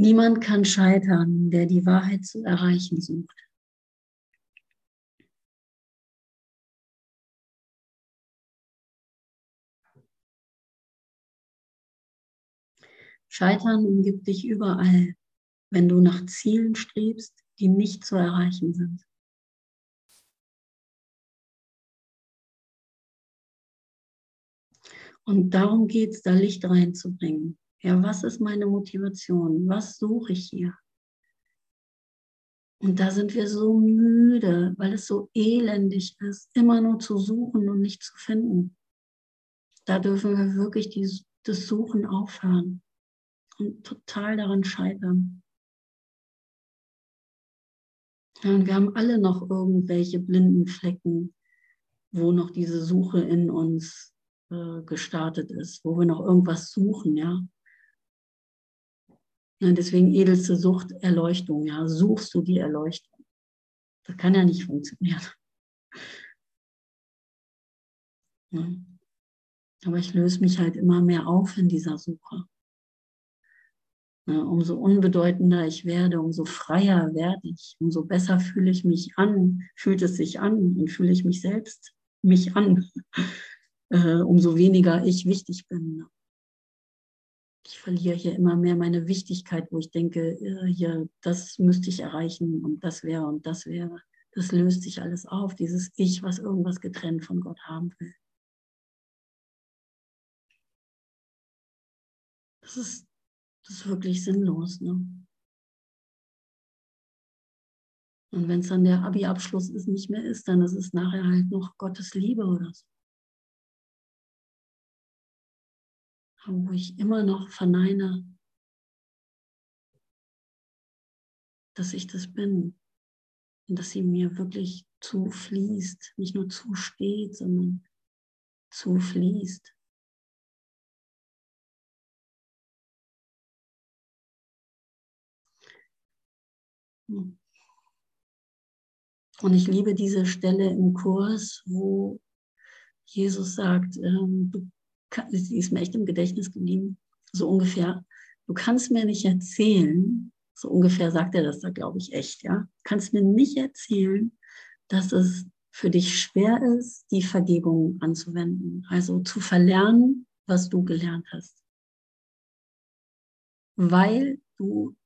Niemand kann scheitern, der die Wahrheit zu erreichen sucht. Scheitern umgibt dich überall, wenn du nach Zielen strebst, die nicht zu erreichen sind. Und darum geht es, da Licht reinzubringen. Ja, was ist meine Motivation? Was suche ich hier? Und da sind wir so müde, weil es so elendig ist, immer nur zu suchen und nicht zu finden. Da dürfen wir wirklich die, das Suchen aufhören und total daran scheitern. Und wir haben alle noch irgendwelche blinden Flecken, wo noch diese Suche in uns äh, gestartet ist, wo wir noch irgendwas suchen, ja. Ja, deswegen edelste Sucht Erleuchtung. Ja, suchst du die Erleuchtung? Das kann ja nicht funktionieren. Ja. Aber ich löse mich halt immer mehr auf in dieser Suche. Ja, umso unbedeutender ich werde, umso freier werde ich, umso besser fühle ich mich an, fühlt es sich an und fühle ich mich selbst mich an, äh, umso weniger ich wichtig bin verliere hier immer mehr meine Wichtigkeit, wo ich denke, äh, hier, das müsste ich erreichen und das wäre und das wäre. Das löst sich alles auf, dieses Ich, was irgendwas getrennt von Gott haben will. Das ist, das ist wirklich sinnlos. Ne? Und wenn es dann der Abi-Abschluss ist, nicht mehr ist, dann ist es nachher halt noch Gottes Liebe oder so. wo ich immer noch verneine, dass ich das bin und dass sie mir wirklich zufließt, nicht nur zusteht, sondern zufließt. Und ich liebe diese Stelle im Kurs, wo Jesus sagt, ähm, du sie ist mir echt im Gedächtnis geblieben, so ungefähr, du kannst mir nicht erzählen, so ungefähr sagt er das da, glaube ich, echt, ja, du kannst mir nicht erzählen, dass es für dich schwer ist, die Vergebung anzuwenden, also zu verlernen, was du gelernt hast. Weil du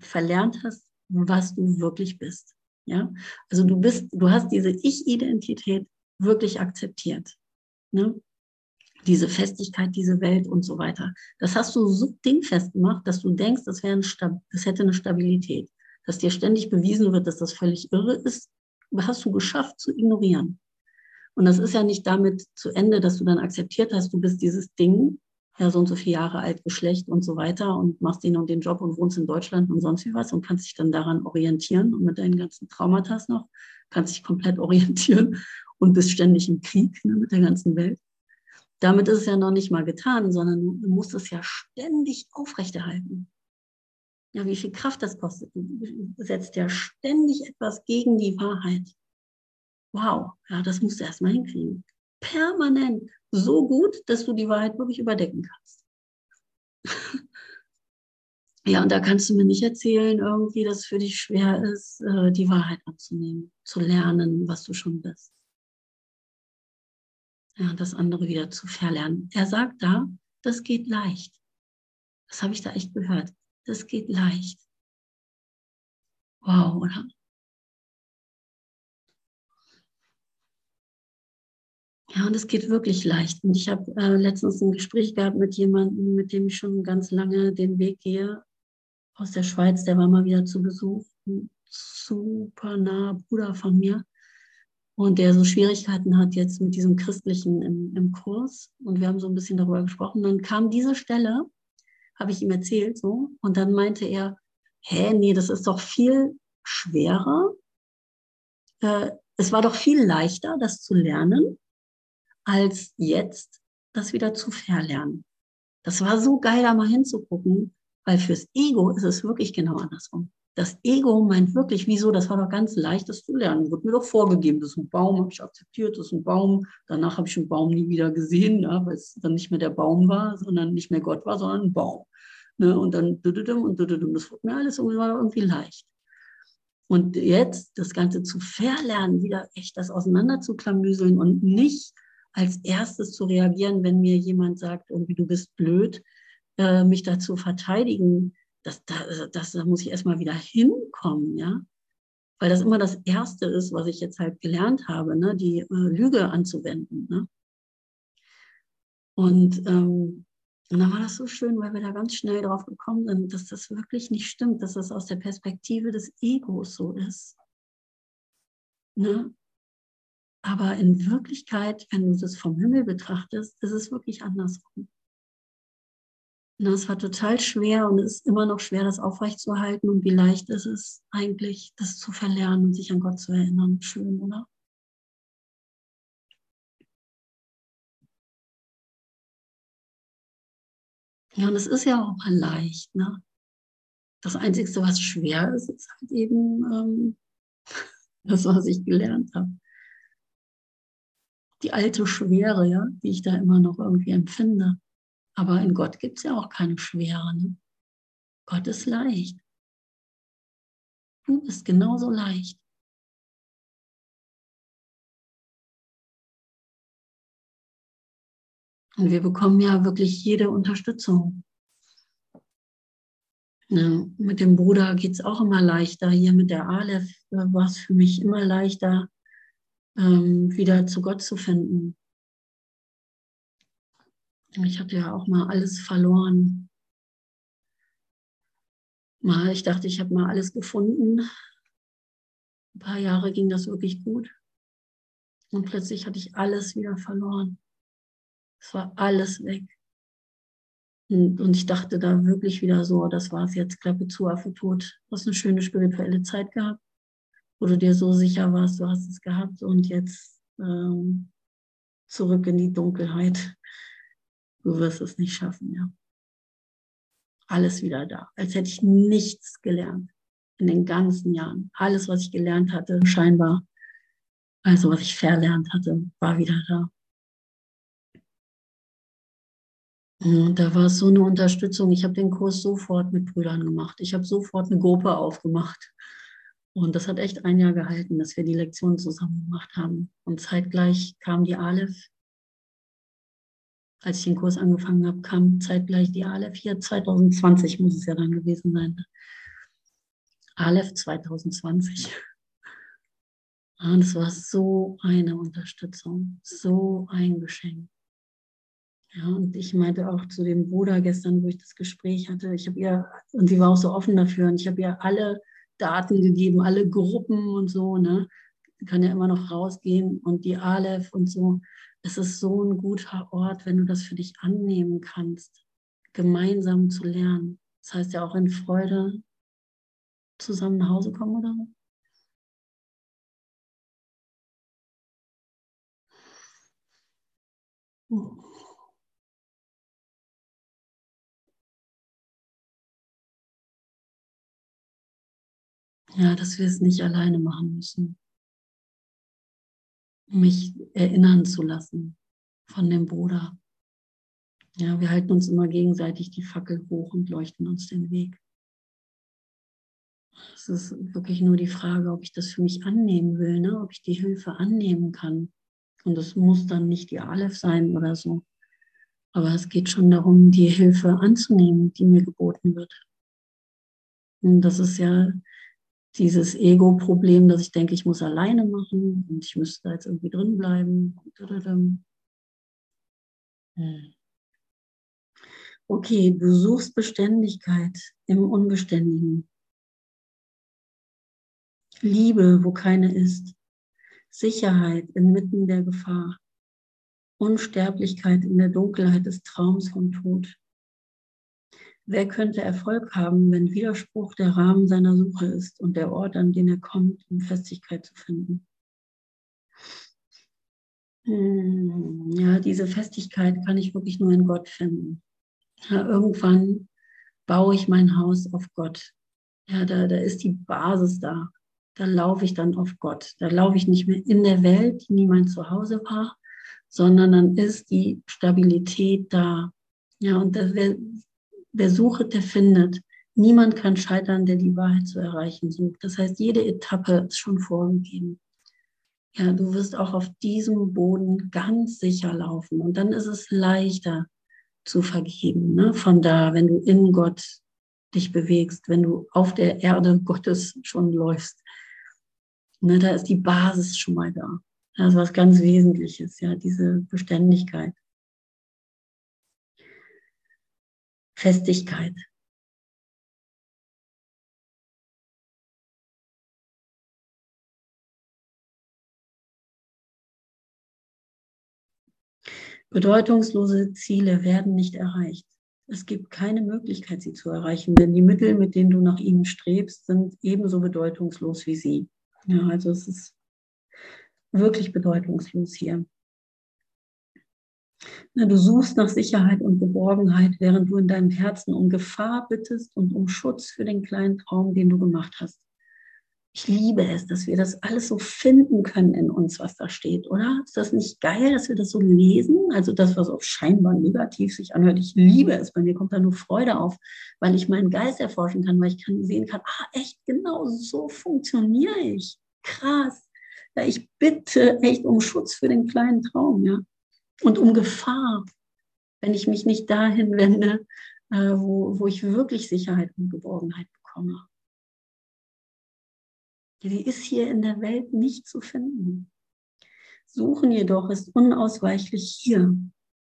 verlernt hast, was du wirklich bist. Ja, also du bist, du hast diese Ich-Identität wirklich akzeptiert. Ne? Diese Festigkeit, diese Welt und so weiter. Das hast du so dingfest gemacht, dass du denkst, das, wäre ein das hätte eine Stabilität. Dass dir ständig bewiesen wird, dass das völlig irre ist, hast du geschafft zu ignorieren. Und das ist ja nicht damit zu Ende, dass du dann akzeptiert hast, du bist dieses Ding, ja, so und so viele Jahre alt, Geschlecht und so weiter und machst den und den Job und wohnst in Deutschland und sonst wie was und kannst dich dann daran orientieren und mit deinen ganzen Traumata noch, kannst dich komplett orientieren und bist ständig im Krieg ne, mit der ganzen Welt damit ist es ja noch nicht mal getan, sondern du musst es ja ständig aufrechterhalten. Ja, wie viel Kraft das kostet. Du setzt ja ständig etwas gegen die Wahrheit. Wow, ja, das musst du erstmal hinkriegen. Permanent. So gut, dass du die Wahrheit wirklich überdecken kannst. ja, und da kannst du mir nicht erzählen, irgendwie, dass es für dich schwer ist, äh, die Wahrheit anzunehmen, zu lernen, was du schon bist ja, das andere wieder zu verlernen. Er sagt da, das geht leicht. Das habe ich da echt gehört. Das geht leicht. Wow, oder? Ja, und es geht wirklich leicht. Und ich habe äh, letztens ein Gespräch gehabt mit jemandem, mit dem ich schon ganz lange den Weg gehe, aus der Schweiz. Der war mal wieder zu Besuch. Ein super naher Bruder von mir und der so Schwierigkeiten hat jetzt mit diesem Christlichen im, im Kurs. Und wir haben so ein bisschen darüber gesprochen. Dann kam diese Stelle, habe ich ihm erzählt, so, und dann meinte er, hä, nee, das ist doch viel schwerer. Äh, es war doch viel leichter, das zu lernen, als jetzt das wieder zu verlernen. Das war so geil, da mal hinzugucken, weil fürs Ego ist es wirklich genau andersrum. Das Ego meint wirklich, wieso, das war doch ganz leicht, das zu lernen. Wurde mir doch vorgegeben, das ist ein Baum, habe ich akzeptiert, das ist ein Baum. Danach habe ich den Baum nie wieder gesehen, ja, weil es dann nicht mehr der Baum war, sondern nicht mehr Gott war, sondern ein Baum. Ne? Und dann und das wurde mir alles irgendwie leicht. Und jetzt das Ganze zu verlernen, wieder echt das auseinanderzuklamüseln und nicht als erstes zu reagieren, wenn mir jemand sagt, irgendwie du bist blöd, äh, mich dazu verteidigen, das, das, das, da muss ich erstmal wieder hinkommen, ja. Weil das immer das Erste ist, was ich jetzt halt gelernt habe, ne? die äh, Lüge anzuwenden. Ne? Und, ähm, und dann war das so schön, weil wir da ganz schnell drauf gekommen sind, dass das wirklich nicht stimmt, dass das aus der Perspektive des Egos so ist. Ne? Aber in Wirklichkeit, wenn du das vom Himmel betrachtest, ist es wirklich andersrum. Das war total schwer und es ist immer noch schwer, das aufrechtzuerhalten. Und wie leicht ist es eigentlich, das zu verlernen und sich an Gott zu erinnern. Schön, oder? Ja, und es ist ja auch mal leicht. Ne? Das Einzige, was schwer ist, ist halt eben ähm, das, was ich gelernt habe. Die alte Schwere, ja, die ich da immer noch irgendwie empfinde. Aber in Gott gibt es ja auch keine Schwere. Ne? Gott ist leicht. Du bist genauso leicht. Und wir bekommen ja wirklich jede Unterstützung. Ja, mit dem Bruder geht es auch immer leichter. Hier mit der Aleph äh, war es für mich immer leichter, ähm, wieder zu Gott zu finden. Ich hatte ja auch mal alles verloren. Mal, ich dachte, ich habe mal alles gefunden. Ein paar Jahre ging das wirklich gut. Und plötzlich hatte ich alles wieder verloren. Es war alles weg. Und, und ich dachte da wirklich wieder so, das war es jetzt, Klappe zu, Affe tot. Du hast eine schöne spirituelle Zeit gehabt, wo du dir so sicher warst, du hast es gehabt und jetzt ähm, zurück in die Dunkelheit. Du wirst es nicht schaffen, ja. Alles wieder da, als hätte ich nichts gelernt. in den ganzen Jahren. Alles, was ich gelernt hatte, scheinbar, also was ich verlernt hatte, war wieder da. Und da war es so eine Unterstützung. Ich habe den Kurs sofort mit Brüdern gemacht. Ich habe sofort eine Gruppe aufgemacht. Und das hat echt ein Jahr gehalten, dass wir die Lektion zusammen gemacht haben. Und zeitgleich kam die Aleph. Als ich den Kurs angefangen habe, kam zeitgleich die Aleph hier. 2020 muss es ja dann gewesen sein. Aleph 2020. Und es war so eine Unterstützung, so ein Geschenk. Ja, und ich meinte auch zu dem Bruder gestern, wo ich das Gespräch hatte, ich habe ihr, und sie war auch so offen dafür, und ich habe ihr alle Daten gegeben, alle Gruppen und so, ne? Kann ja immer noch rausgehen und die Aleph und so. Es ist so ein guter Ort, wenn du das für dich annehmen kannst, gemeinsam zu lernen. Das heißt ja auch in Freude zusammen nach Hause kommen oder. Ja, dass wir es nicht alleine machen müssen. Mich erinnern zu lassen von dem Bruder. Ja, wir halten uns immer gegenseitig die Fackel hoch und leuchten uns den Weg. Es ist wirklich nur die Frage, ob ich das für mich annehmen will, ne? ob ich die Hilfe annehmen kann. Und es muss dann nicht die Aleph sein oder so. Aber es geht schon darum, die Hilfe anzunehmen, die mir geboten wird. Und das ist ja dieses Ego-Problem, dass ich denke, ich muss alleine machen und ich müsste da jetzt irgendwie drin bleiben. Hm. Okay, du suchst Beständigkeit im Unbeständigen. Liebe, wo keine ist. Sicherheit inmitten der Gefahr. Unsterblichkeit in der Dunkelheit des Traums vom Tod. Wer könnte Erfolg haben, wenn Widerspruch der Rahmen seiner Suche ist und der Ort, an den er kommt, um Festigkeit zu finden? Hm, ja, diese Festigkeit kann ich wirklich nur in Gott finden. Ja, irgendwann baue ich mein Haus auf Gott. Ja, da, da ist die Basis da. Da laufe ich dann auf Gott. Da laufe ich nicht mehr in der Welt, die nie mein Zuhause war, sondern dann ist die Stabilität da. Ja, und das, wer sucht, der findet. Niemand kann scheitern, der die Wahrheit zu erreichen sucht. Das heißt, jede Etappe ist schon vorgegeben. Ja, du wirst auch auf diesem Boden ganz sicher laufen. Und dann ist es leichter zu vergeben. Ne? Von da, wenn du in Gott dich bewegst, wenn du auf der Erde Gottes schon läufst. Ne, da ist die Basis schon mal da. Das ist was ganz Wesentliches, ja, diese Beständigkeit. Festigkeit. Bedeutungslose Ziele werden nicht erreicht. Es gibt keine Möglichkeit, sie zu erreichen, denn die Mittel, mit denen du nach ihnen strebst, sind ebenso bedeutungslos wie sie. Ja, also es ist wirklich bedeutungslos hier. Du suchst nach Sicherheit und Geborgenheit, während du in deinem Herzen um Gefahr bittest und um Schutz für den kleinen Traum, den du gemacht hast. Ich liebe es, dass wir das alles so finden können in uns, was da steht, oder? Ist das nicht geil, dass wir das so lesen? Also das, was auch scheinbar negativ sich anhört. Ich liebe es. Bei mir kommt da nur Freude auf, weil ich meinen Geist erforschen kann, weil ich kann sehen kann, ah, echt, genau so funktioniere ich. Krass. Ja, ich bitte echt um Schutz für den kleinen Traum, ja und um Gefahr, wenn ich mich nicht dahin wende, äh, wo, wo ich wirklich Sicherheit und Geborgenheit bekomme. Die ist hier in der Welt nicht zu finden. Suchen jedoch ist unausweichlich hier.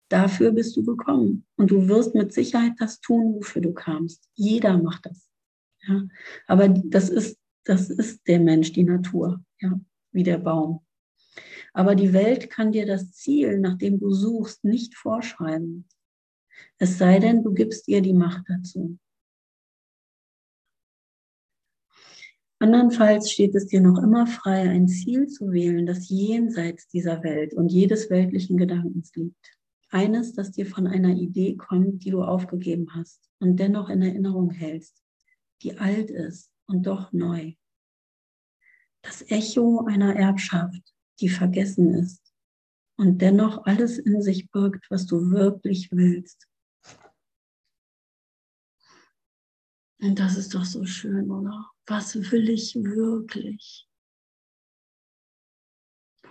Dafür bist du gekommen. Und du wirst mit Sicherheit das tun, wofür du kamst. Jeder macht das. Ja? Aber das ist, das ist der Mensch, die Natur, ja? wie der Baum. Aber die Welt kann dir das Ziel, nach dem du suchst, nicht vorschreiben. Es sei denn, du gibst ihr die Macht dazu. Andernfalls steht es dir noch immer frei, ein Ziel zu wählen, das jenseits dieser Welt und jedes weltlichen Gedankens liegt. Eines, das dir von einer Idee kommt, die du aufgegeben hast und dennoch in Erinnerung hältst, die alt ist und doch neu. Das Echo einer Erbschaft, die vergessen ist und dennoch alles in sich birgt, was du wirklich willst. Und das ist doch so schön, oder? Was will ich wirklich?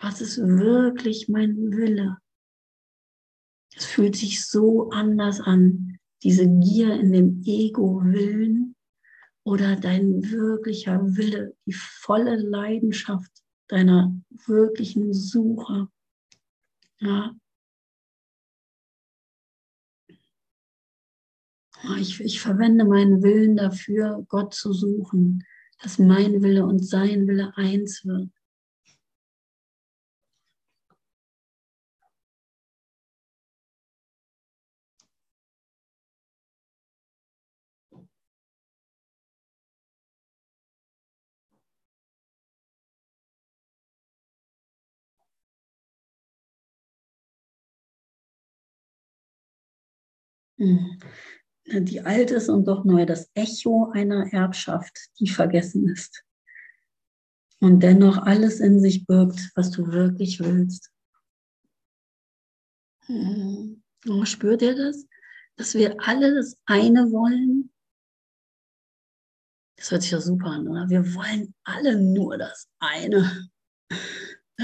Was ist wirklich mein Wille? Es fühlt sich so anders an, diese Gier in dem Ego-Willen oder dein wirklicher Wille, die volle Leidenschaft deiner wirklichen Suche. Ja. Ich, ich verwende meinen Willen dafür, Gott zu suchen, dass mein Wille und sein Wille eins wird. Die alt ist und doch neu, das Echo einer Erbschaft, die vergessen ist. Und dennoch alles in sich birgt, was du wirklich willst. Hm. Oh, spürt ihr das? Dass wir alle das eine wollen? Das hört sich ja super an, oder? Wir wollen alle nur das eine.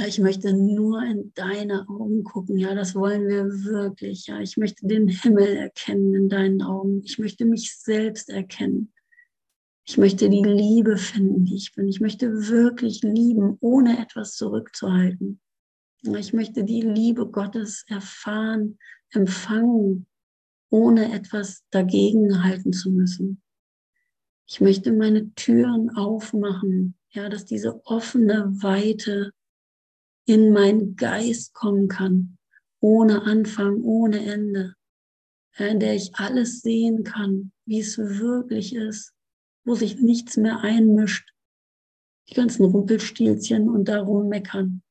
Ich möchte nur in deine Augen gucken. Ja, das wollen wir wirklich. Ja, ich möchte den Himmel erkennen in deinen Augen. Ich möchte mich selbst erkennen. Ich möchte die Liebe finden, die ich bin. Ich möchte wirklich lieben, ohne etwas zurückzuhalten. Ich möchte die Liebe Gottes erfahren, empfangen, ohne etwas dagegen halten zu müssen. Ich möchte meine Türen aufmachen, ja, dass diese offene Weite in meinen Geist kommen kann, ohne Anfang, ohne Ende, in der ich alles sehen kann, wie es wirklich ist, wo sich nichts mehr einmischt, die ganzen Rumpelstilzchen und darum meckern,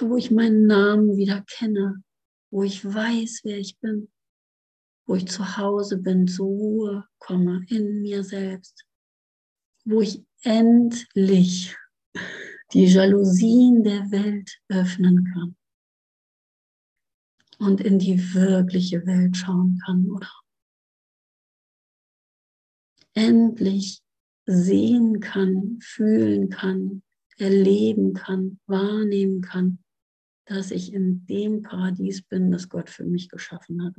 wo ich meinen Namen wieder kenne, wo ich weiß, wer ich bin, wo ich zu Hause bin, zur Ruhe komme in mir selbst, wo ich endlich die Jalousien der Welt öffnen kann und in die wirkliche Welt schauen kann, oder? Endlich sehen kann, fühlen kann, erleben kann, wahrnehmen kann, dass ich in dem Paradies bin, das Gott für mich geschaffen hat?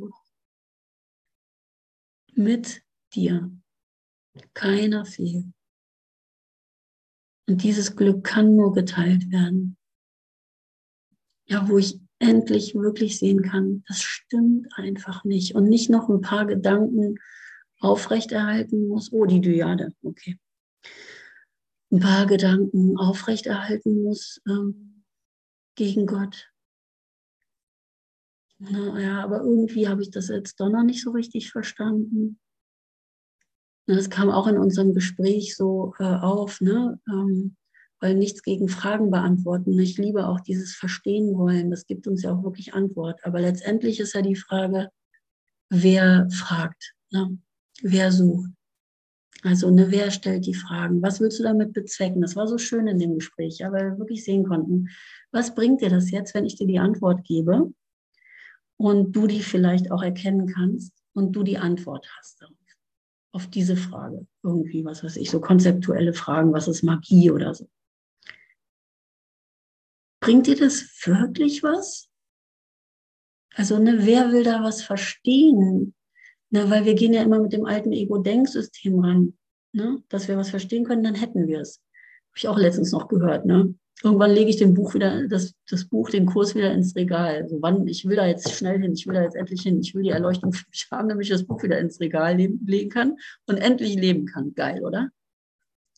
Mit dir. Keiner fehlt. Und dieses Glück kann nur geteilt werden. Ja, wo ich endlich wirklich sehen kann, das stimmt einfach nicht. Und nicht noch ein paar Gedanken aufrechterhalten muss. Oh, die Dyade, okay. Ein paar Gedanken aufrechterhalten muss ähm, gegen Gott. Naja, aber irgendwie habe ich das jetzt doch noch nicht so richtig verstanden. Das kam auch in unserem Gespräch so äh, auf, ne? Ähm, weil nichts gegen Fragen beantworten. Ich liebe auch dieses Verstehen wollen. Das gibt uns ja auch wirklich Antwort. Aber letztendlich ist ja die Frage, wer fragt, ne? wer sucht. Also ne, wer stellt die Fragen? Was willst du damit bezwecken? Das war so schön in dem Gespräch, ja, weil wir wirklich sehen konnten, was bringt dir das jetzt, wenn ich dir die Antwort gebe und du die vielleicht auch erkennen kannst und du die Antwort hast auf diese Frage. Irgendwie, was weiß ich, so konzeptuelle Fragen, was ist Magie oder so. Bringt dir das wirklich was? Also, ne, wer will da was verstehen? Ne, weil wir gehen ja immer mit dem alten Ego-Denksystem ran. Ne? Dass wir was verstehen können, dann hätten wir es. Habe ich auch letztens noch gehört. Ne? Irgendwann lege ich den Buch wieder, das, das Buch, den Kurs wieder ins Regal. Also wann, ich will da jetzt schnell hin, ich will da jetzt endlich hin, ich will die Erleuchtung für mich haben, damit ich das Buch wieder ins Regal legen, legen kann und endlich leben kann. Geil, oder?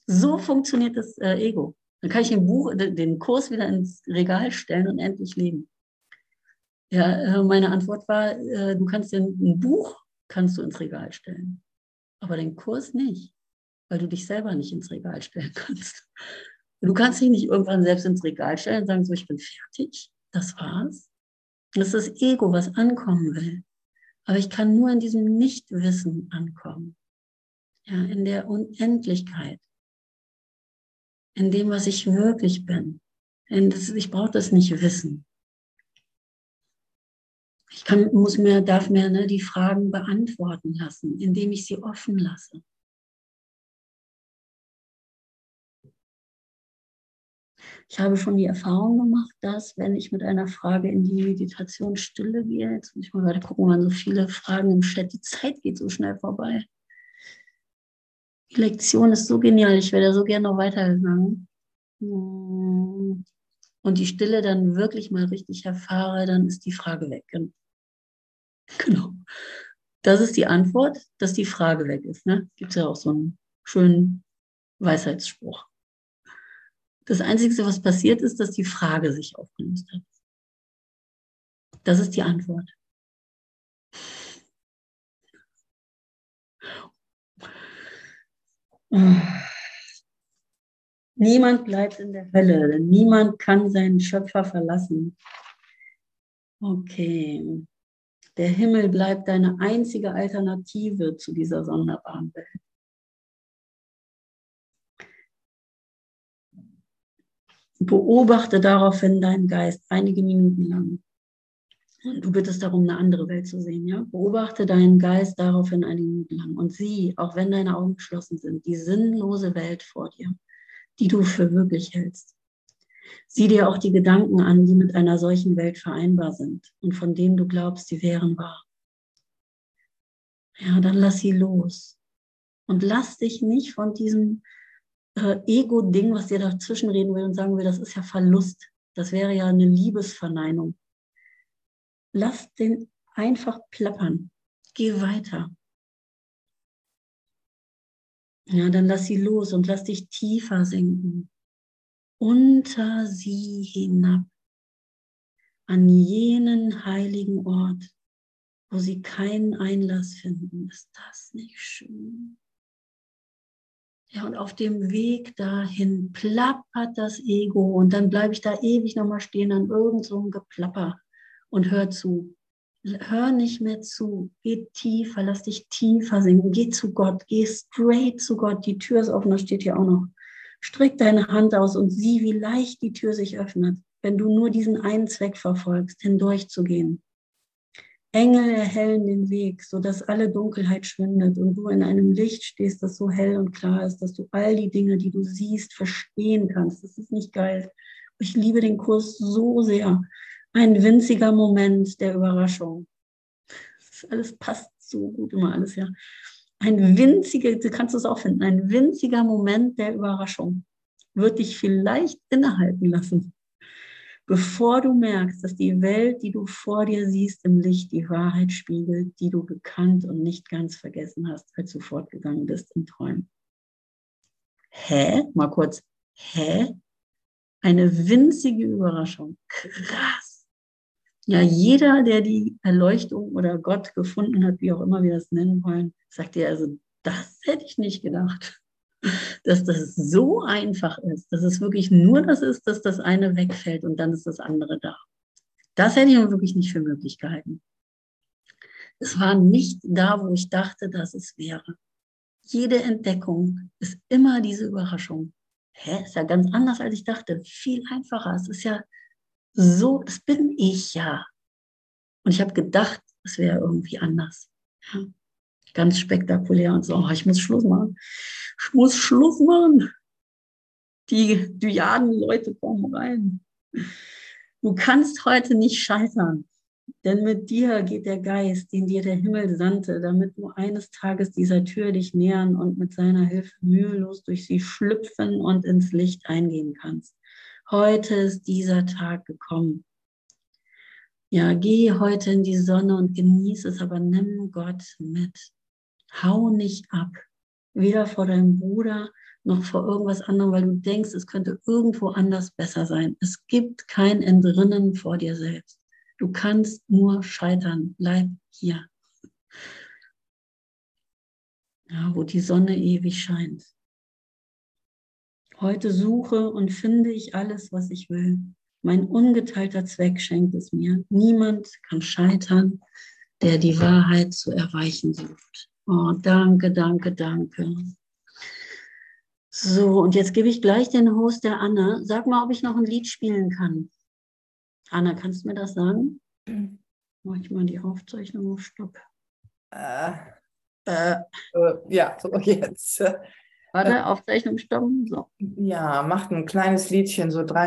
So funktioniert das äh, Ego. Dann kann ich den Buch, den Kurs wieder ins Regal stellen und endlich leben. Ja, äh, meine Antwort war, äh, du kannst den, ein Buch kannst du ins Regal stellen, aber den Kurs nicht, weil du dich selber nicht ins Regal stellen kannst. Du kannst dich nicht irgendwann selbst ins Regal stellen und sagen, so, ich bin fertig, das war's. Das ist das Ego, was ankommen will. Aber ich kann nur in diesem Nichtwissen ankommen. Ja, in der Unendlichkeit. In dem, was ich wirklich bin. Das, ich brauche das nicht wissen. Ich kann, muss mir, darf mir ne, die Fragen beantworten lassen, indem ich sie offen lasse. Ich habe schon die Erfahrung gemacht, dass wenn ich mit einer Frage in die Meditation Stille gehe, jetzt muss ich mal gerade gucken, wann so viele Fragen im Chat, die Zeit geht so schnell vorbei. Die Lektion ist so genial, ich wäre da so gerne noch weitergegangen. Hm. Und die Stille dann wirklich mal richtig erfahre, dann ist die Frage weg. Genau. Das ist die Antwort, dass die Frage weg ist. Ne? Gibt es ja auch so einen schönen Weisheitsspruch. Das Einzige, was passiert ist, dass die Frage sich aufgelöst hat. Das ist die Antwort. Niemand bleibt in der Hölle. Niemand kann seinen Schöpfer verlassen. Okay. Der Himmel bleibt deine einzige Alternative zu dieser sonderbaren Welt. Beobachte daraufhin deinen Geist einige Minuten lang. Und du bittest darum, eine andere Welt zu sehen. Ja? Beobachte deinen Geist daraufhin einige Minuten lang und sieh, auch wenn deine Augen geschlossen sind, die sinnlose Welt vor dir, die du für wirklich hältst. Sieh dir auch die Gedanken an, die mit einer solchen Welt vereinbar sind und von denen du glaubst, sie wären wahr. Ja, dann lass sie los. Und lass dich nicht von diesem äh, Ego-Ding, was dir dazwischen reden will und sagen will, das ist ja Verlust. Das wäre ja eine Liebesverneinung. Lass den einfach plappern. Geh weiter. Ja, dann lass sie los und lass dich tiefer sinken. Unter sie hinab. An jenen heiligen Ort, wo sie keinen Einlass finden. Ist das nicht schön? Ja, und auf dem Weg dahin plappert das Ego und dann bleibe ich da ewig nochmal stehen an irgendeinem so Geplapper und hör zu. Hör nicht mehr zu. Geh tiefer, lass dich tiefer sinken. Geh zu Gott, geh straight zu Gott. Die Tür ist offen, da steht hier auch noch. Streck deine Hand aus und sieh, wie leicht die Tür sich öffnet, wenn du nur diesen einen Zweck verfolgst, hindurchzugehen. Engel erhellen den Weg, sodass alle Dunkelheit schwindet und du in einem Licht stehst, das so hell und klar ist, dass du all die Dinge, die du siehst, verstehen kannst. Das ist nicht geil. Ich liebe den Kurs so sehr. Ein winziger Moment der Überraschung. Alles passt so gut immer alles, ja. Ein winziger, du kannst es auch finden, ein winziger Moment der Überraschung wird dich vielleicht innehalten lassen bevor du merkst, dass die Welt, die du vor dir siehst, im Licht die Wahrheit spiegelt, die du gekannt und nicht ganz vergessen hast, als du fortgegangen bist im Träumen. Hä? Mal kurz. Hä? Eine winzige Überraschung. Krass. Ja, jeder, der die Erleuchtung oder Gott gefunden hat, wie auch immer wir das nennen wollen, sagt dir also, das hätte ich nicht gedacht dass das so einfach ist, dass es wirklich nur das ist, dass das eine wegfällt und dann ist das andere da. Das hätte ich mir wirklich nicht für möglich gehalten. Es war nicht da, wo ich dachte, dass es wäre. Jede Entdeckung ist immer diese Überraschung. Hä, ist ja ganz anders, als ich dachte. Viel einfacher. Es ist ja so, das bin ich ja. Und ich habe gedacht, es wäre irgendwie anders. Ja. Ganz spektakulär und so, oh, ich muss Schluss machen ich muss Schluss machen. Die Dyaden-Leute kommen rein. Du kannst heute nicht scheitern, denn mit dir geht der Geist, den dir der Himmel sandte, damit du eines Tages dieser Tür dich nähern und mit seiner Hilfe mühelos durch sie schlüpfen und ins Licht eingehen kannst. Heute ist dieser Tag gekommen. Ja, geh heute in die Sonne und genieße es, aber nimm Gott mit. Hau nicht ab weder vor deinem Bruder noch vor irgendwas anderem, weil du denkst, es könnte irgendwo anders besser sein. Es gibt kein Entrinnen vor dir selbst. Du kannst nur scheitern. Bleib hier. Ja, wo die Sonne ewig scheint. Heute suche und finde ich alles, was ich will. Mein ungeteilter Zweck schenkt es mir. Niemand kann scheitern, der die Wahrheit zu erweichen sucht. Oh, danke, danke, danke. So, und jetzt gebe ich gleich den Host der Anne. Sag mal, ob ich noch ein Lied spielen kann. Anna, kannst du mir das sagen? Mach ich mal die Aufzeichnung auf Stopp. Äh, äh, ja, so jetzt. Warte, Aufzeichnung stoppen. So. Ja, macht ein kleines Liedchen, so drei